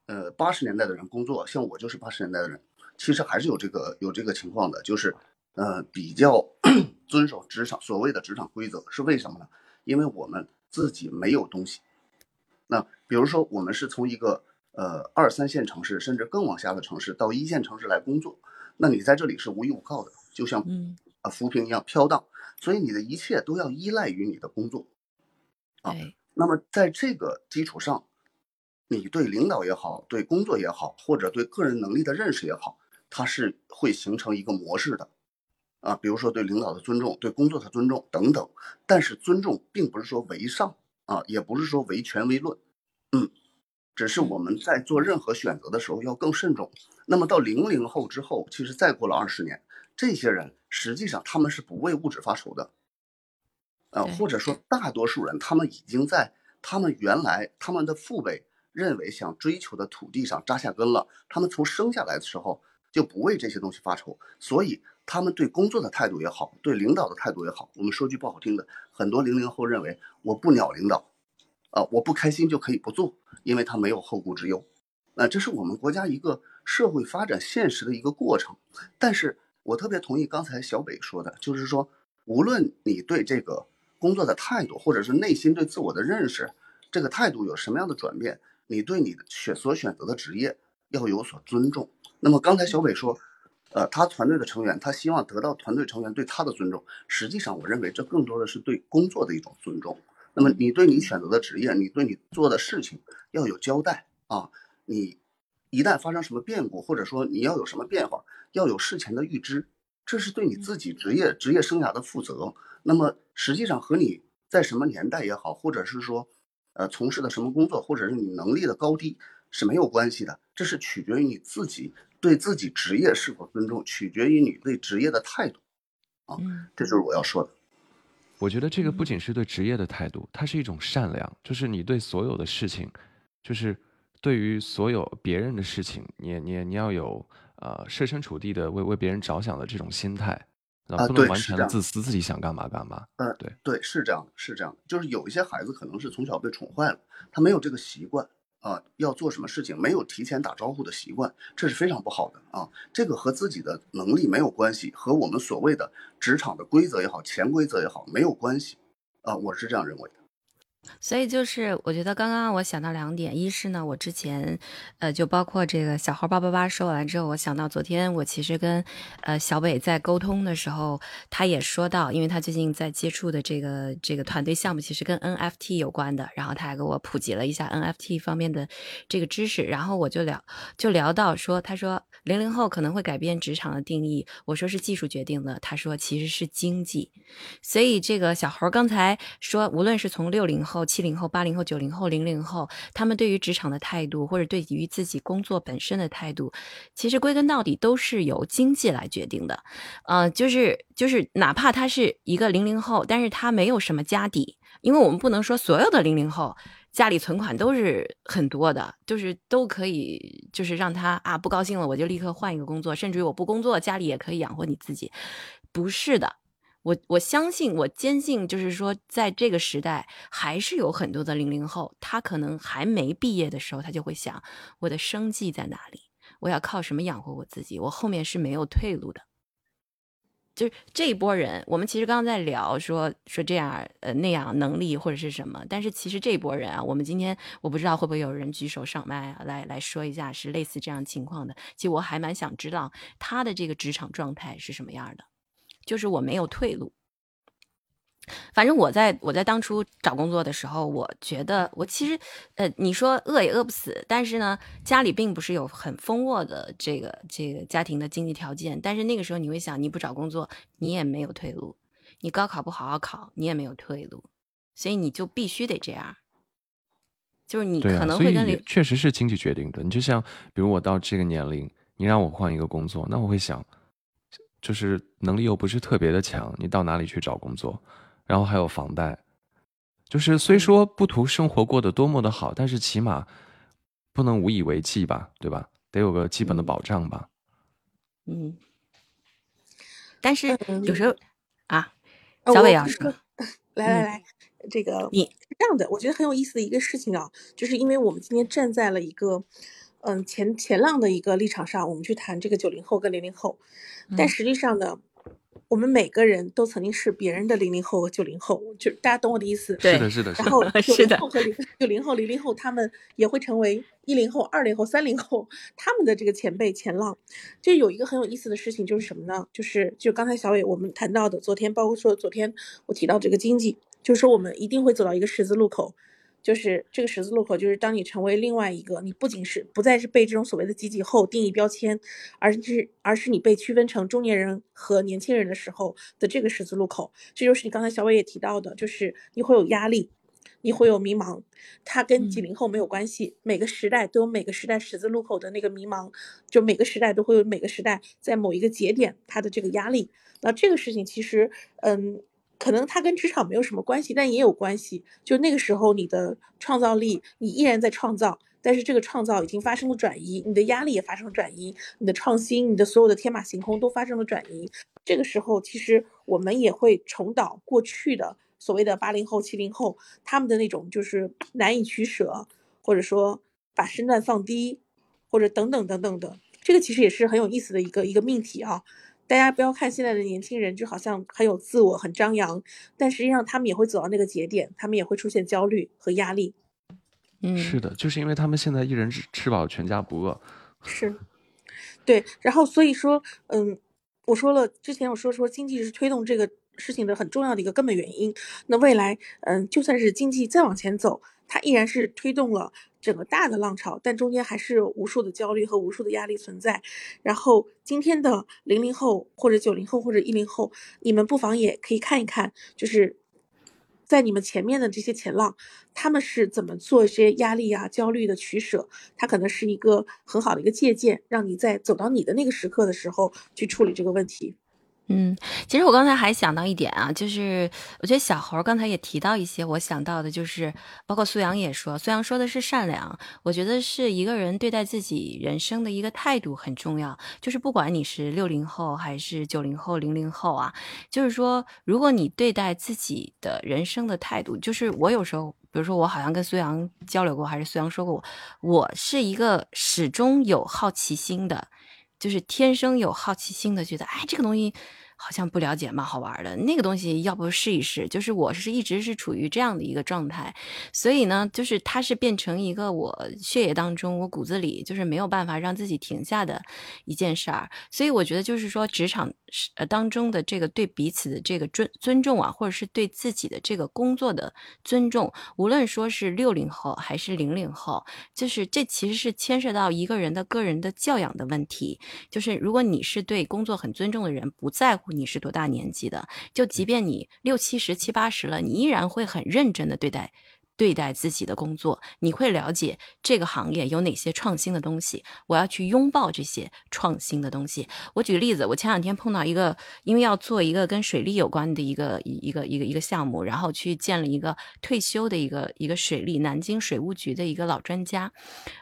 呃八十年代的人工作，像我就是八十年代的人，其实还是有这个有这个情况的，就是呃比较 遵守职场所谓的职场规则，是为什么呢？因为我们自己没有东西。那比如说，我们是从一个呃二三线城市，甚至更往下的城市到一线城市来工作，那你在这里是无依无靠的，就像啊浮萍一样飘荡。所以你的一切都要依赖于你的工作，啊，那么在这个基础上，你对领导也好，对工作也好，或者对个人能力的认识也好，它是会形成一个模式的，啊，比如说对领导的尊重，对工作的尊重等等。但是尊重并不是说为上啊，也不是说唯权威论，嗯，只是我们在做任何选择的时候要更慎重。那么到零零后之后，其实再过了二十年。这些人实际上他们是不为物质发愁的，呃，或者说大多数人他们已经在他们原来他们的父辈认为想追求的土地上扎下根了，他们从生下来的时候就不为这些东西发愁，所以他们对工作的态度也好，对领导的态度也好，我们说句不好听的，很多零零后认为我不鸟领导，啊，我不开心就可以不做，因为他没有后顾之忧，那这是我们国家一个社会发展现实的一个过程，但是。我特别同意刚才小北说的，就是说，无论你对这个工作的态度，或者是内心对自我的认识这个态度有什么样的转变？你对你选所选择的职业要有所尊重。那么刚才小北说，呃，他团队的成员，他希望得到团队成员对他的尊重。实际上，我认为这更多的是对工作的一种尊重。那么你对你选择的职业，你对你做的事情要有交代啊！你一旦发生什么变故，或者说你要有什么变化，要有事前的预知，这是对你自己职业职业生涯的负责。那么实际上和你在什么年代也好，或者是说。呃，从事的什么工作，或者是你能力的高低是没有关系的，这是取决于你自己对自己职业是否尊重，取决于你对职业的态度，啊，这就是我要说的。我觉得这个不仅是对职业的态度，它是一种善良，就是你对所有的事情，就是对于所有别人的事情，你你你要有呃设身处地的为为别人着想的这种心态。啊，不能完全的自私，自己想干嘛干嘛。嗯，对对，是这样的，是这样的，就是有一些孩子可能是从小被宠坏了，他没有这个习惯啊，要做什么事情没有提前打招呼的习惯，这是非常不好的啊。这个和自己的能力没有关系，和我们所谓的职场的规则也好，潜规则也好没有关系啊，我是这样认为的。所以就是，我觉得刚刚我想到两点，一是呢，我之前，呃，就包括这个小号八八八说完之后，我想到昨天我其实跟，呃，小北在沟通的时候，他也说到，因为他最近在接触的这个这个团队项目，其实跟 NFT 有关的，然后他还给我普及了一下 NFT 方面的这个知识，然后我就聊就聊到说，他说零零后可能会改变职场的定义，我说是技术决定的，他说其实是经济，所以这个小猴刚才说，无论是从六零后。后七零后、八零后、九零后、零零后，他们对于职场的态度，或者对于自己工作本身的态度，其实归根到底都是由经济来决定的。呃，就是就是，哪怕他是一个零零后，但是他没有什么家底，因为我们不能说所有的零零后家里存款都是很多的，就是都可以，就是让他啊不高兴了，我就立刻换一个工作，甚至于我不工作，家里也可以养活你自己，不是的。我我相信，我坚信，就是说，在这个时代，还是有很多的零零后，他可能还没毕业的时候，他就会想，我的生计在哪里？我要靠什么养活我自己？我后面是没有退路的。就是这一波人，我们其实刚刚在聊说说这样呃那样能力或者是什么，但是其实这一波人啊，我们今天我不知道会不会有人举手上麦啊，来来说一下是类似这样情况的。其实我还蛮想知道他的这个职场状态是什么样的。就是我没有退路。反正我在我在当初找工作的时候，我觉得我其实，呃，你说饿也饿不死，但是呢，家里并不是有很丰沃的这个这个家庭的经济条件。但是那个时候你会想，你不找工作，你也没有退路；你高考不好好考，你也没有退路。所以你就必须得这样。就是你可能会跟确实是经济决定的。你就像比如我到这个年龄，你让我换一个工作，那我会想。就是能力又不是特别的强，你到哪里去找工作？然后还有房贷，就是虽说不图生活过得多么的好，但是起码不能无以为继吧，对吧？得有个基本的保障吧。嗯。但是有时候啊，小伟要说，来来来，这个你是这样的，我觉得很有意思的一个事情啊，就是因为我们今天站在了一个。嗯，前前浪的一个立场上，我们去谈这个九零后跟零零后，但实际上呢，我们每个人都曾经是别人的零零后和九零后，就大家懂我的意思。是的，是的。然后 九零后和零九零后、零零后，他们也会成为一零后、二零后、三零后，他们的这个前辈前浪。就有一个很有意思的事情，就是什么呢？就是就刚才小伟我们谈到的，昨天包括说昨天我提到这个经济，就是说我们一定会走到一个十字路口。就是这个十字路口，就是当你成为另外一个，你不仅是不再是被这种所谓的几几后定义标签，而是而是你被区分成中年人和年轻人的时候的这个十字路口，这就是你刚才小伟也提到的，就是你会有压力，你会有迷茫，它跟几零后没有关系，每个时代都有每个时代十字路口的那个迷茫，就每个时代都会有每个时代在某一个节点它的这个压力，那这个事情其实，嗯。可能它跟职场没有什么关系，但也有关系。就那个时候，你的创造力，你依然在创造，但是这个创造已经发生了转移，你的压力也发生了转移，你的创新，你的所有的天马行空都发生了转移。这个时候，其实我们也会重蹈过去的所谓的八零后、七零后他们的那种，就是难以取舍，或者说把身段放低，或者等等等等的。这个其实也是很有意思的一个一个命题啊。大家不要看现在的年轻人，就好像很有自我、很张扬，但实际上他们也会走到那个节点，他们也会出现焦虑和压力。嗯，是的，就是因为他们现在一人吃吃饱全家不饿。是，对，然后所以说，嗯，我说了，之前我说说经济是推动这个事情的很重要的一个根本原因。那未来，嗯，就算是经济再往前走，它依然是推动了整个大的浪潮，但中间还是有无数的焦虑和无数的压力存在。然后今天的零零后或者九零后或者一零后，你们不妨也可以看一看，就是在你们前面的这些前浪，他们是怎么做一些压力啊、焦虑的取舍，它可能是一个很好的一个借鉴，让你在走到你的那个时刻的时候去处理这个问题。嗯，其实我刚才还想到一点啊，就是我觉得小猴刚才也提到一些，我想到的就是，包括苏阳也说，苏阳说的是善良，我觉得是一个人对待自己人生的一个态度很重要。就是不管你是六零后还是九零后、零零后啊，就是说，如果你对待自己的人生的态度，就是我有时候，比如说我好像跟苏阳交流过，还是苏阳说过我，我是一个始终有好奇心的。就是天生有好奇心的，觉得哎，这个东西好像不了解，蛮好玩的。那个东西要不试一试？就是我是一直是处于这样的一个状态，所以呢，就是它是变成一个我血液当中、我骨子里就是没有办法让自己停下的一件事儿。所以我觉得就是说，职场呃当中的这个对彼此的这个尊尊重啊，或者是对自己的这个工作的尊重，无论说是六零后还是零零后，就是这其实是牵涉到一个人的个人的教养的问题。就是如果你是对工作很尊重的人，不在乎你是多大年纪的，就即便你六七十、七八十了，你依然会很认真的对待。对待自己的工作，你会了解这个行业有哪些创新的东西，我要去拥抱这些创新的东西。我举个例子，我前两天碰到一个，因为要做一个跟水利有关的一个一个一个一个项目，然后去见了一个退休的一个一个水利南京水务局的一个老专家，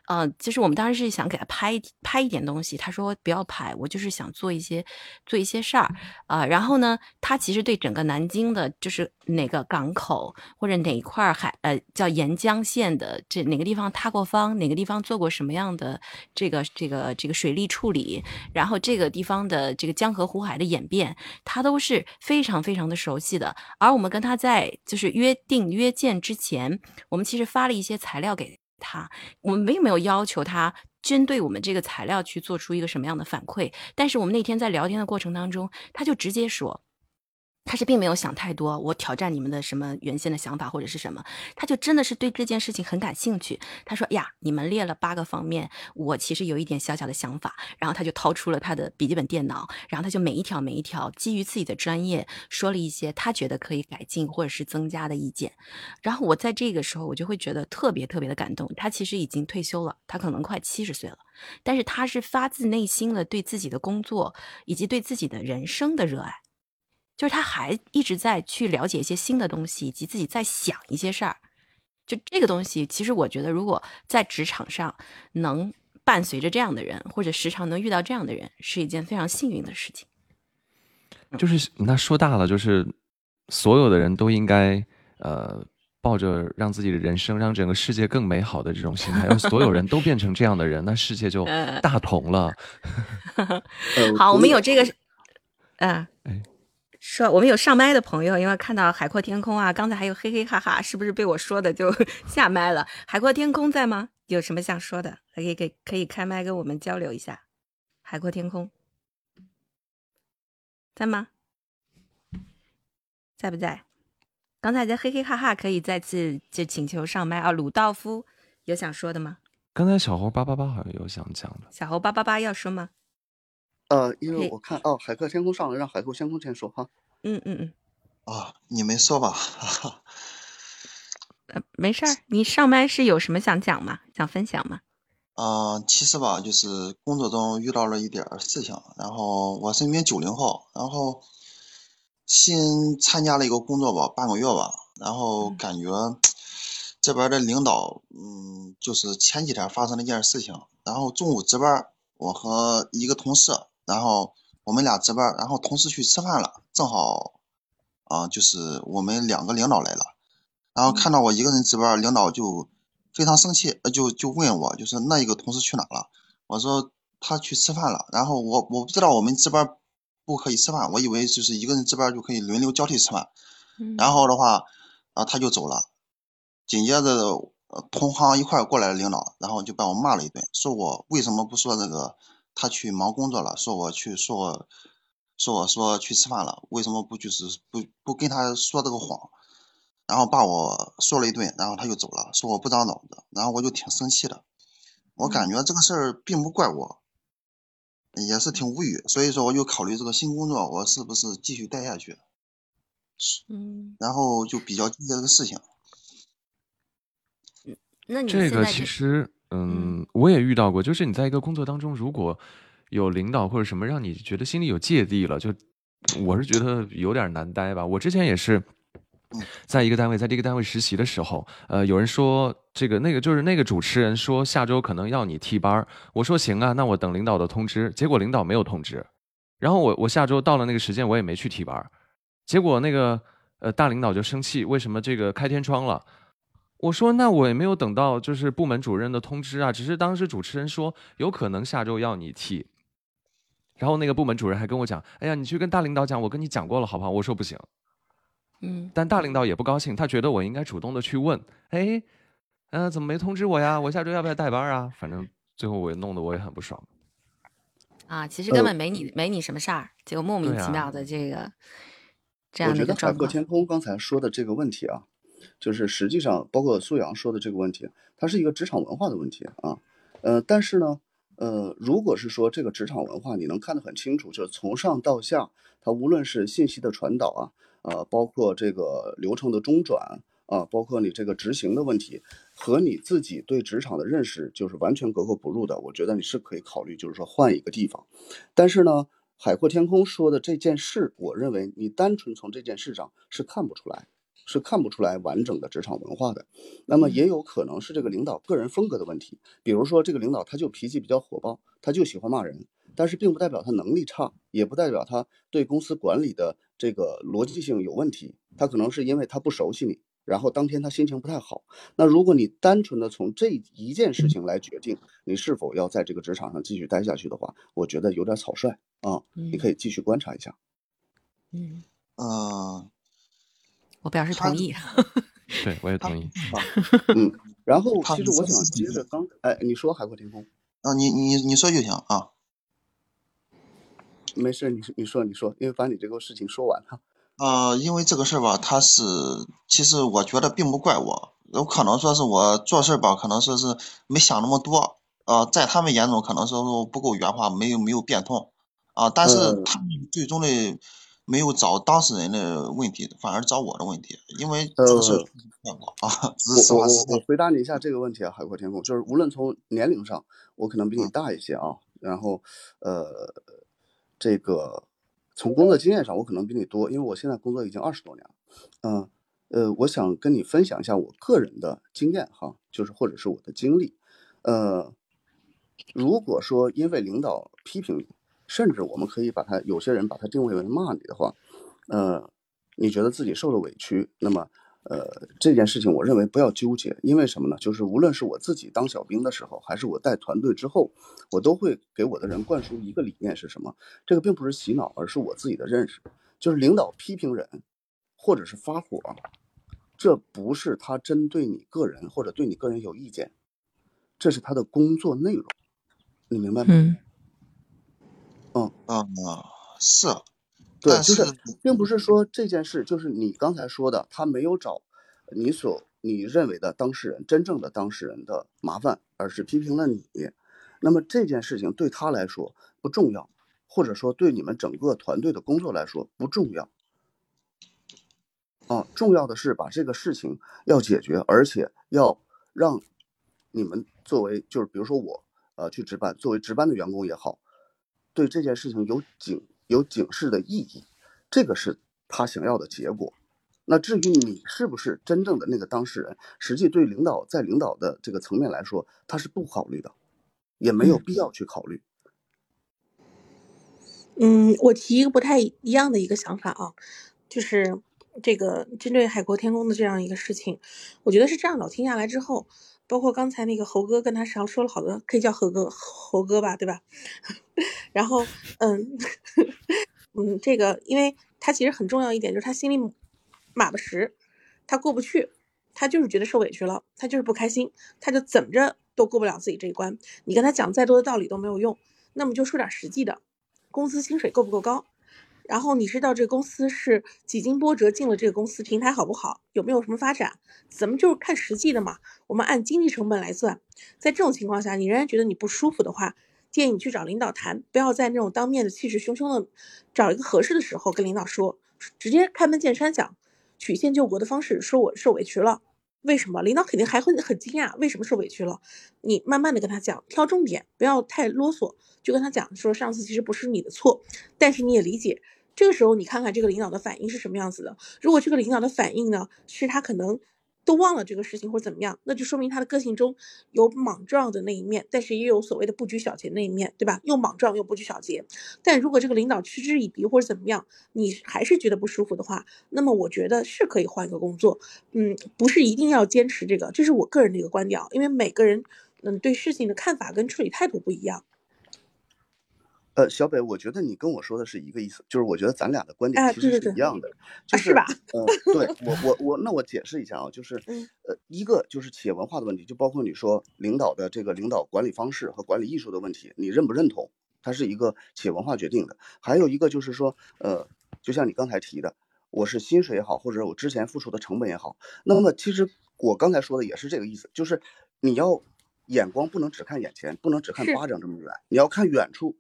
呃，就是我们当时是想给他拍拍一点东西，他说不要拍，我就是想做一些做一些事儿，啊，然后呢，他其实对整个南京的，就是哪个港口或者哪一块海，呃。叫沿江县的这哪个地方塌过方，哪个地方做过什么样的这个这个这个水利处理，然后这个地方的这个江河湖海的演变，他都是非常非常的熟悉的。而我们跟他在就是约定约见之前，我们其实发了一些材料给他，我们并没有要求他针对我们这个材料去做出一个什么样的反馈，但是我们那天在聊天的过程当中，他就直接说。他是并没有想太多，我挑战你们的什么原先的想法或者是什么，他就真的是对这件事情很感兴趣。他说：“呀，你们列了八个方面，我其实有一点小小的想法。”然后他就掏出了他的笔记本电脑，然后他就每一条每一条基于自己的专业说了一些他觉得可以改进或者是增加的意见。然后我在这个时候我就会觉得特别特别的感动。他其实已经退休了，他可能快七十岁了，但是他是发自内心的对自己的工作以及对自己的人生的热爱。就是他还一直在去了解一些新的东西，以及自己在想一些事儿。就这个东西，其实我觉得，如果在职场上能伴随着这样的人，或者时常能遇到这样的人，是一件非常幸运的事情。就是那说大了，就是所有的人都应该呃，抱着让自己的人生、让整个世界更美好的这种心态，让所有人都变成这样的人，那世界就 大同了。好，我们有这个，嗯，哎。说我们有上麦的朋友，因为看到海阔天空啊，刚才还有嘿嘿哈哈，是不是被我说的就 下麦了？海阔天空在吗？有什么想说的？可以给可以开麦跟我们交流一下。海阔天空在吗？在不在？刚才在嘿嘿哈哈，可以再次就请求上麦啊。鲁道夫有想说的吗？刚才小猴八八八好像有想讲的。小猴八八八要说吗？呃，因为我看哦，海阔天空上了，让海阔天空先说哈。嗯嗯嗯。啊，你没说吧？呃，没事儿，你上麦是有什么想讲吗？想分享吗？啊，其实吧，就是工作中遇到了一点事情，然后我是一名九零后，然后新参加了一个工作吧，半个月吧，然后感觉 这边的领导，嗯，就是前几天发生了一件事情，然后中午值班，我和一个同事。然后我们俩值班，然后同事去吃饭了，正好，啊，就是我们两个领导来了，然后看到我一个人值班，领导就非常生气，就就问我，就是那一个同事去哪了？我说他去吃饭了。然后我我不知道我们值班不可以吃饭，我以为就是一个人值班就可以轮流交替吃饭。然后的话，啊，他就走了。紧接着，同行一块过来的领导，然后就把我骂了一顿，说我为什么不说那个他去忙工作了，说我去说我说我说去吃饭了，为什么不就是不不跟他说这个谎，然后把我说了一顿，然后他就走了，说我不长脑子，然后我就挺生气的，我感觉这个事儿并不怪我。也是挺无语，所以说我就考虑这个新工作，我是不是继续待下去？嗯，然后就比较纠结这个事情。那你这个其实，嗯，我也遇到过，就是你在一个工作当中，如果有领导或者什么让你觉得心里有芥蒂了，就我是觉得有点难待吧。我之前也是。在一个单位，在这个单位实习的时候，呃，有人说这个那个就是那个主持人说下周可能要你替班我说行啊，那我等领导的通知。结果领导没有通知，然后我我下周到了那个时间，我也没去替班结果那个呃大领导就生气，为什么这个开天窗了？我说那我也没有等到就是部门主任的通知啊，只是当时主持人说有可能下周要你替，然后那个部门主任还跟我讲，哎呀，你去跟大领导讲，我跟你讲过了，好不好？我说不行。嗯，但大领导也不高兴，他觉得我应该主动的去问，哎，嗯，怎么没通知我呀？我下周要不要带班啊？反正最后我也弄得我也很不爽。啊，其实根本没你没你什么事儿，结果莫名其妙的这个这样的一个海阔天空刚才说的这个问题啊，就是实际上包括苏阳说的这个问题，它是一个职场文化的问题啊。呃，但是呢，呃，如果是说这个职场文化你能看得很清楚，就是从上到下，它无论是信息的传导啊。呃，包括这个流程的中转啊，包括你这个执行的问题，和你自己对职场的认识就是完全格格不入的。我觉得你是可以考虑，就是说换一个地方。但是呢，海阔天空说的这件事，我认为你单纯从这件事上是看不出来，是看不出来完整的职场文化的。那么也有可能是这个领导个人风格的问题，比如说这个领导他就脾气比较火爆，他就喜欢骂人。但是并不代表他能力差，也不代表他对公司管理的这个逻辑性有问题。他可能是因为他不熟悉你，然后当天他心情不太好。那如果你单纯的从这一件事情来决定你是否要在这个职场上继续待下去的话，我觉得有点草率啊。你可以继续观察一下。嗯嗯，我表示同意。对，我也同意。嗯，然后其实我想接着刚哎，你说海阔天空啊，你你你说就行啊。没事，你你说你说，因为把你这个事情说完了。呃，因为这个事儿吧，他是其实我觉得并不怪我，有可能说是我做事吧，可能说是没想那么多。呃，在他们眼中可能说不够圆滑，没有没有变通啊。但是他们最终的没有找当事人的问题，反而找我的问题，因为这个事儿骗过啊。我我我回答你一下这个问题啊，海阔天空，就是无论从年龄上，我可能比你大一些啊，然后呃。这个从工作经验上，我可能比你多，因为我现在工作已经二十多年了。嗯，呃，我想跟你分享一下我个人的经验哈，就是或者是我的经历。呃，如果说因为领导批评你，甚至我们可以把他有些人把他定位为骂你的话，呃，你觉得自己受了委屈，那么。呃，这件事情我认为不要纠结，因为什么呢？就是无论是我自己当小兵的时候，还是我带团队之后，我都会给我的人灌输一个理念是什么？这个并不是洗脑，而是我自己的认识，就是领导批评人，或者是发火，这不是他针对你个人或者对你个人有意见，这是他的工作内容，你明白吗？嗯嗯是。对，就是，并不是说这件事就是你刚才说的，他没有找你所你认为的当事人真正的当事人的麻烦，而是批评了你。那么这件事情对他来说不重要，或者说对你们整个团队的工作来说不重要。啊，重要的是把这个事情要解决，而且要让你们作为就是比如说我呃去值班，作为值班的员工也好，对这件事情有警。有警示的意义，这个是他想要的结果。那至于你是不是真正的那个当事人，实际对领导在领导的这个层面来说，他是不考虑的，也没有必要去考虑。嗯，我提一个不太一样的一个想法啊，就是这个针对海阔天空的这样一个事情，我觉得是这样的。我听下来之后，包括刚才那个猴哥跟他上说了好多，可以叫猴哥猴哥吧，对吧？然后，嗯，嗯，这个，因为他其实很重要一点，就是他心里马不实，他过不去。他就是觉得受委屈了，他就是不开心，他就怎么着都过不了自己这一关。你跟他讲再多的道理都没有用，那么就说点实际的，工资薪水够不够高？然后你知道这个公司是几经波折进了这个公司，平台好不好？有没有什么发展？咱们就是看实际的嘛。我们按经济成本来算，在这种情况下，你仍然觉得你不舒服的话，建议你去找领导谈，不要在那种当面的气势汹汹的，找一个合适的时候跟领导说，直接开门见山讲，曲线救国的方式说我受委屈了，为什么？领导肯定还会很惊讶，为什么受委屈了？你慢慢的跟他讲，挑重点，不要太啰嗦，就跟他讲说上次其实不是你的错，但是你也理解。这个时候，你看看这个领导的反应是什么样子的。如果这个领导的反应呢，是他可能都忘了这个事情或者怎么样，那就说明他的个性中有莽撞的那一面，但是也有所谓的不拘小节那一面，对吧？又莽撞又不拘小节。但如果这个领导嗤之以鼻或者怎么样，你还是觉得不舒服的话，那么我觉得是可以换一个工作。嗯，不是一定要坚持这个，这是我个人的一个观点，因为每个人嗯对事情的看法跟处理态度不一样。呃，小北，我觉得你跟我说的是一个意思，就是我觉得咱俩的观点其实是一样的，就是吧？呃，对我我我，那我解释一下啊，就是呃，一个就是企业文化的问题，就包括你说领导的这个领导管理方式和管理艺术的问题，你认不认同？它是一个企业文化决定的。还有一个就是说，呃，就像你刚才提的，我是薪水也好，或者我之前付出的成本也好，那么其实我刚才说的也是这个意思，就是你要眼光不能只看眼前，不能只看巴掌这么远，你要看远处。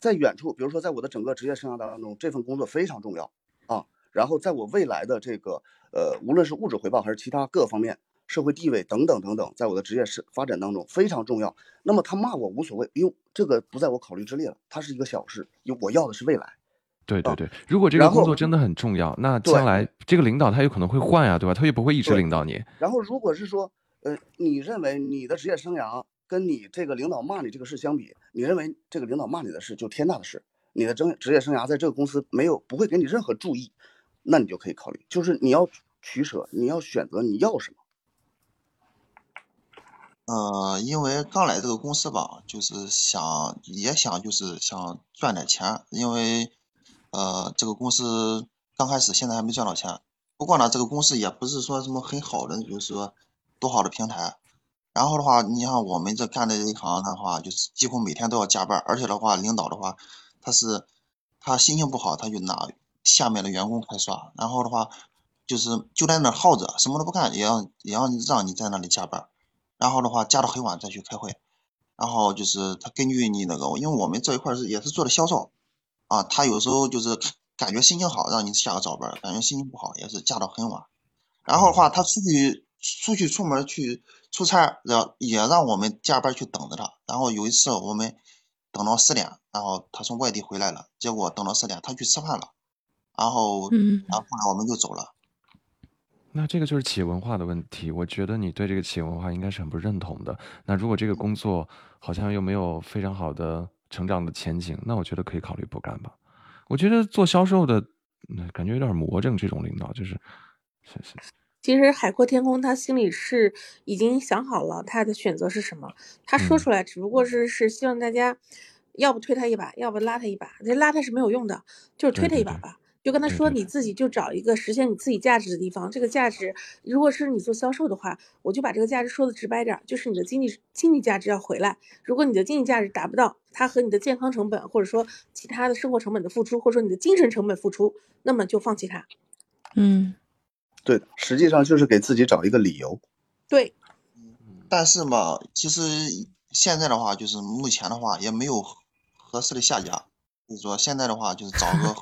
在远处，比如说，在我的整个职业生涯当中，这份工作非常重要啊。然后，在我未来的这个呃，无论是物质回报还是其他各方面、社会地位等等等等，在我的职业是发展当中非常重要。那么他骂我无所谓，因为这个不在我考虑之列了，它是一个小事，因为我要的是未来。对对对，如果这个工作真的很重要，那将来这个领导他有可能会换呀，对吧？他也不会一直领导你。然后，如果是说，呃，你认为你的职业生涯？跟你这个领导骂你这个事相比，你认为这个领导骂你的事就天大的事，你的职职业生涯在这个公司没有不会给你任何注意，那你就可以考虑，就是你要取舍，你要选择你要什么。呃，因为刚来这个公司吧，就是想也想就是想赚点钱，因为呃这个公司刚开始现在还没赚到钱，不过呢这个公司也不是说什么很好的，就是说多好的平台。然后的话，你像我们这干的这一行的话，就是几乎每天都要加班，而且的话，领导的话，他是他心情不好，他就拿下面的员工开刷，然后的话，就是就在那耗着，什么都不干，也要也要让你在那里加班，然后的话加到很晚再去开会，然后就是他根据你那个，因为我们这一块是也是做的销售，啊，他有时候就是感觉心情好，让你下个早班，感觉心情不好也是加到很晚，然后的话他出去。出去出门去出差，让也让我们加班去等着他。然后有一次我们等到四点，然后他从外地回来了，结果等到四点他去吃饭了，然后嗯，然后后来我们就走了。那这个就是企业文化的问题。我觉得你对这个企业文化应该是很不认同的。那如果这个工作好像又没有非常好的成长的前景，那我觉得可以考虑不干吧。我觉得做销售的，感觉有点魔怔。这种领导就是，是是。其实海阔天空，他心里是已经想好了他的选择是什么。他说出来只不过是是希望大家，要不推他一把，要不拉他一把。这拉他是没有用的，就是推他一把吧。就跟他说，你自己就找一个实现你自己价值的地方。这个价值，如果是你做销售的话，我就把这个价值说的直白点，就是你的经济经济价值要回来。如果你的经济价值达不到，它和你的健康成本，或者说其他的生活成本的付出，或者说你的精神成本付出，那么就放弃它。嗯。对的，实际上就是给自己找一个理由。对，但是嘛，其实现在的话，就是目前的话也没有合适的下家。就是说，现在的话就是找个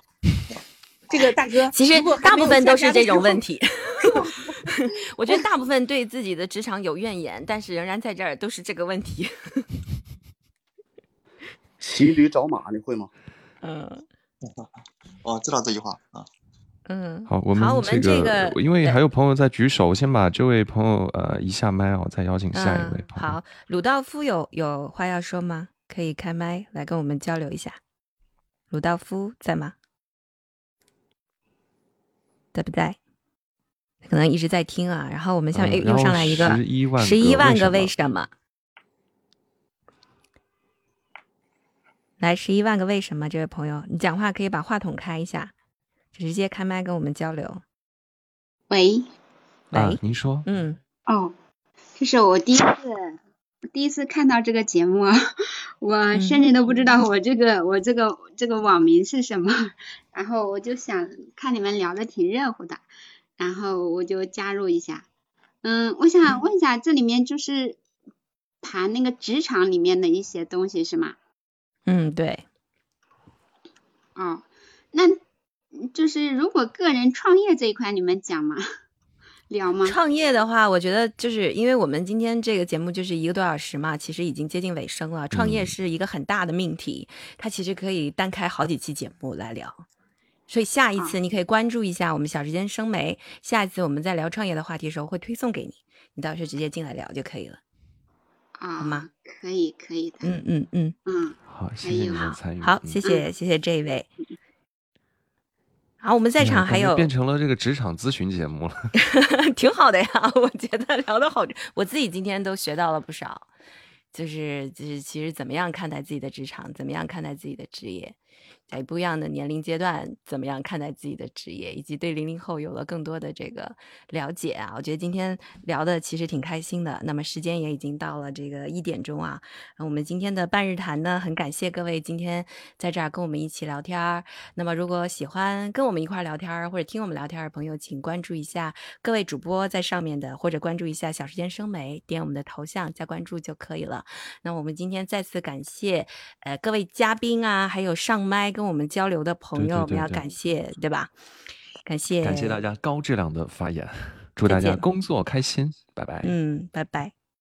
这个大哥。其实大部分都是这种问题。我觉得大部分对自己的职场有怨言，但是仍然在这儿都是这个问题。骑驴找马，你会吗？嗯。哦，知道这句话啊。嗯，好，我们这个，因为还有朋友在举手，先把这位朋友呃一下麦哦，再邀请下一位。好，鲁道夫有有话要说吗？可以开麦来跟我们交流一下。鲁道夫在吗？在不在？可能一直在听啊。然后我们下面又上来一个十一万十一万个为什么？来，十一万个为什么？这位朋友，你讲话可以把话筒开一下。直接开麦跟我们交流。喂，喂，您说，嗯，哦，这是我第一次第一次看到这个节目啊，我甚至都不知道我这个我这个这个网名是什么，然后我就想看你们聊的挺热乎的，然后我就加入一下。嗯，我想问一下，这里面就是谈那个职场里面的一些东西是吗？嗯，对。哦，那就是如果个人创业这一块，你们讲吗？聊吗？创业的话，我觉得就是因为我们今天这个节目就是一个多小时嘛，其实已经接近尾声了。创业是一个很大的命题，它其实可以单开好几期节目来聊。所以下一次你可以关注一下我们小时间生媒，下一次我们在聊创业的话题的时候会推送给你，你到时候直接进来聊就可以了，啊，好吗？可以，可以的。嗯嗯嗯嗯，好，谢谢你们参与。好，谢谢谢谢这一位。好，我们在场还有变成了这个职场咨询节目了，挺好的呀，我觉得聊的好，我自己今天都学到了不少，就是就是其实怎么样看待自己的职场，怎么样看待自己的职业。在不一样的年龄阶段，怎么样看待自己的职业，以及对零零后有了更多的这个了解啊？我觉得今天聊的其实挺开心的。那么时间也已经到了这个一点钟啊，我们今天的半日谈呢，很感谢各位今天在这儿跟我们一起聊天。那么如果喜欢跟我们一块聊天或者听我们聊天的朋友，请关注一下各位主播在上面的，或者关注一下小时间生美，点我们的头像加关注就可以了。那我们今天再次感谢呃各位嘉宾啊，还有上麦。跟我们交流的朋友，我们要感谢，对吧？感谢，感谢大家高质量的发言，祝大家工作开心，拜拜。嗯，拜拜。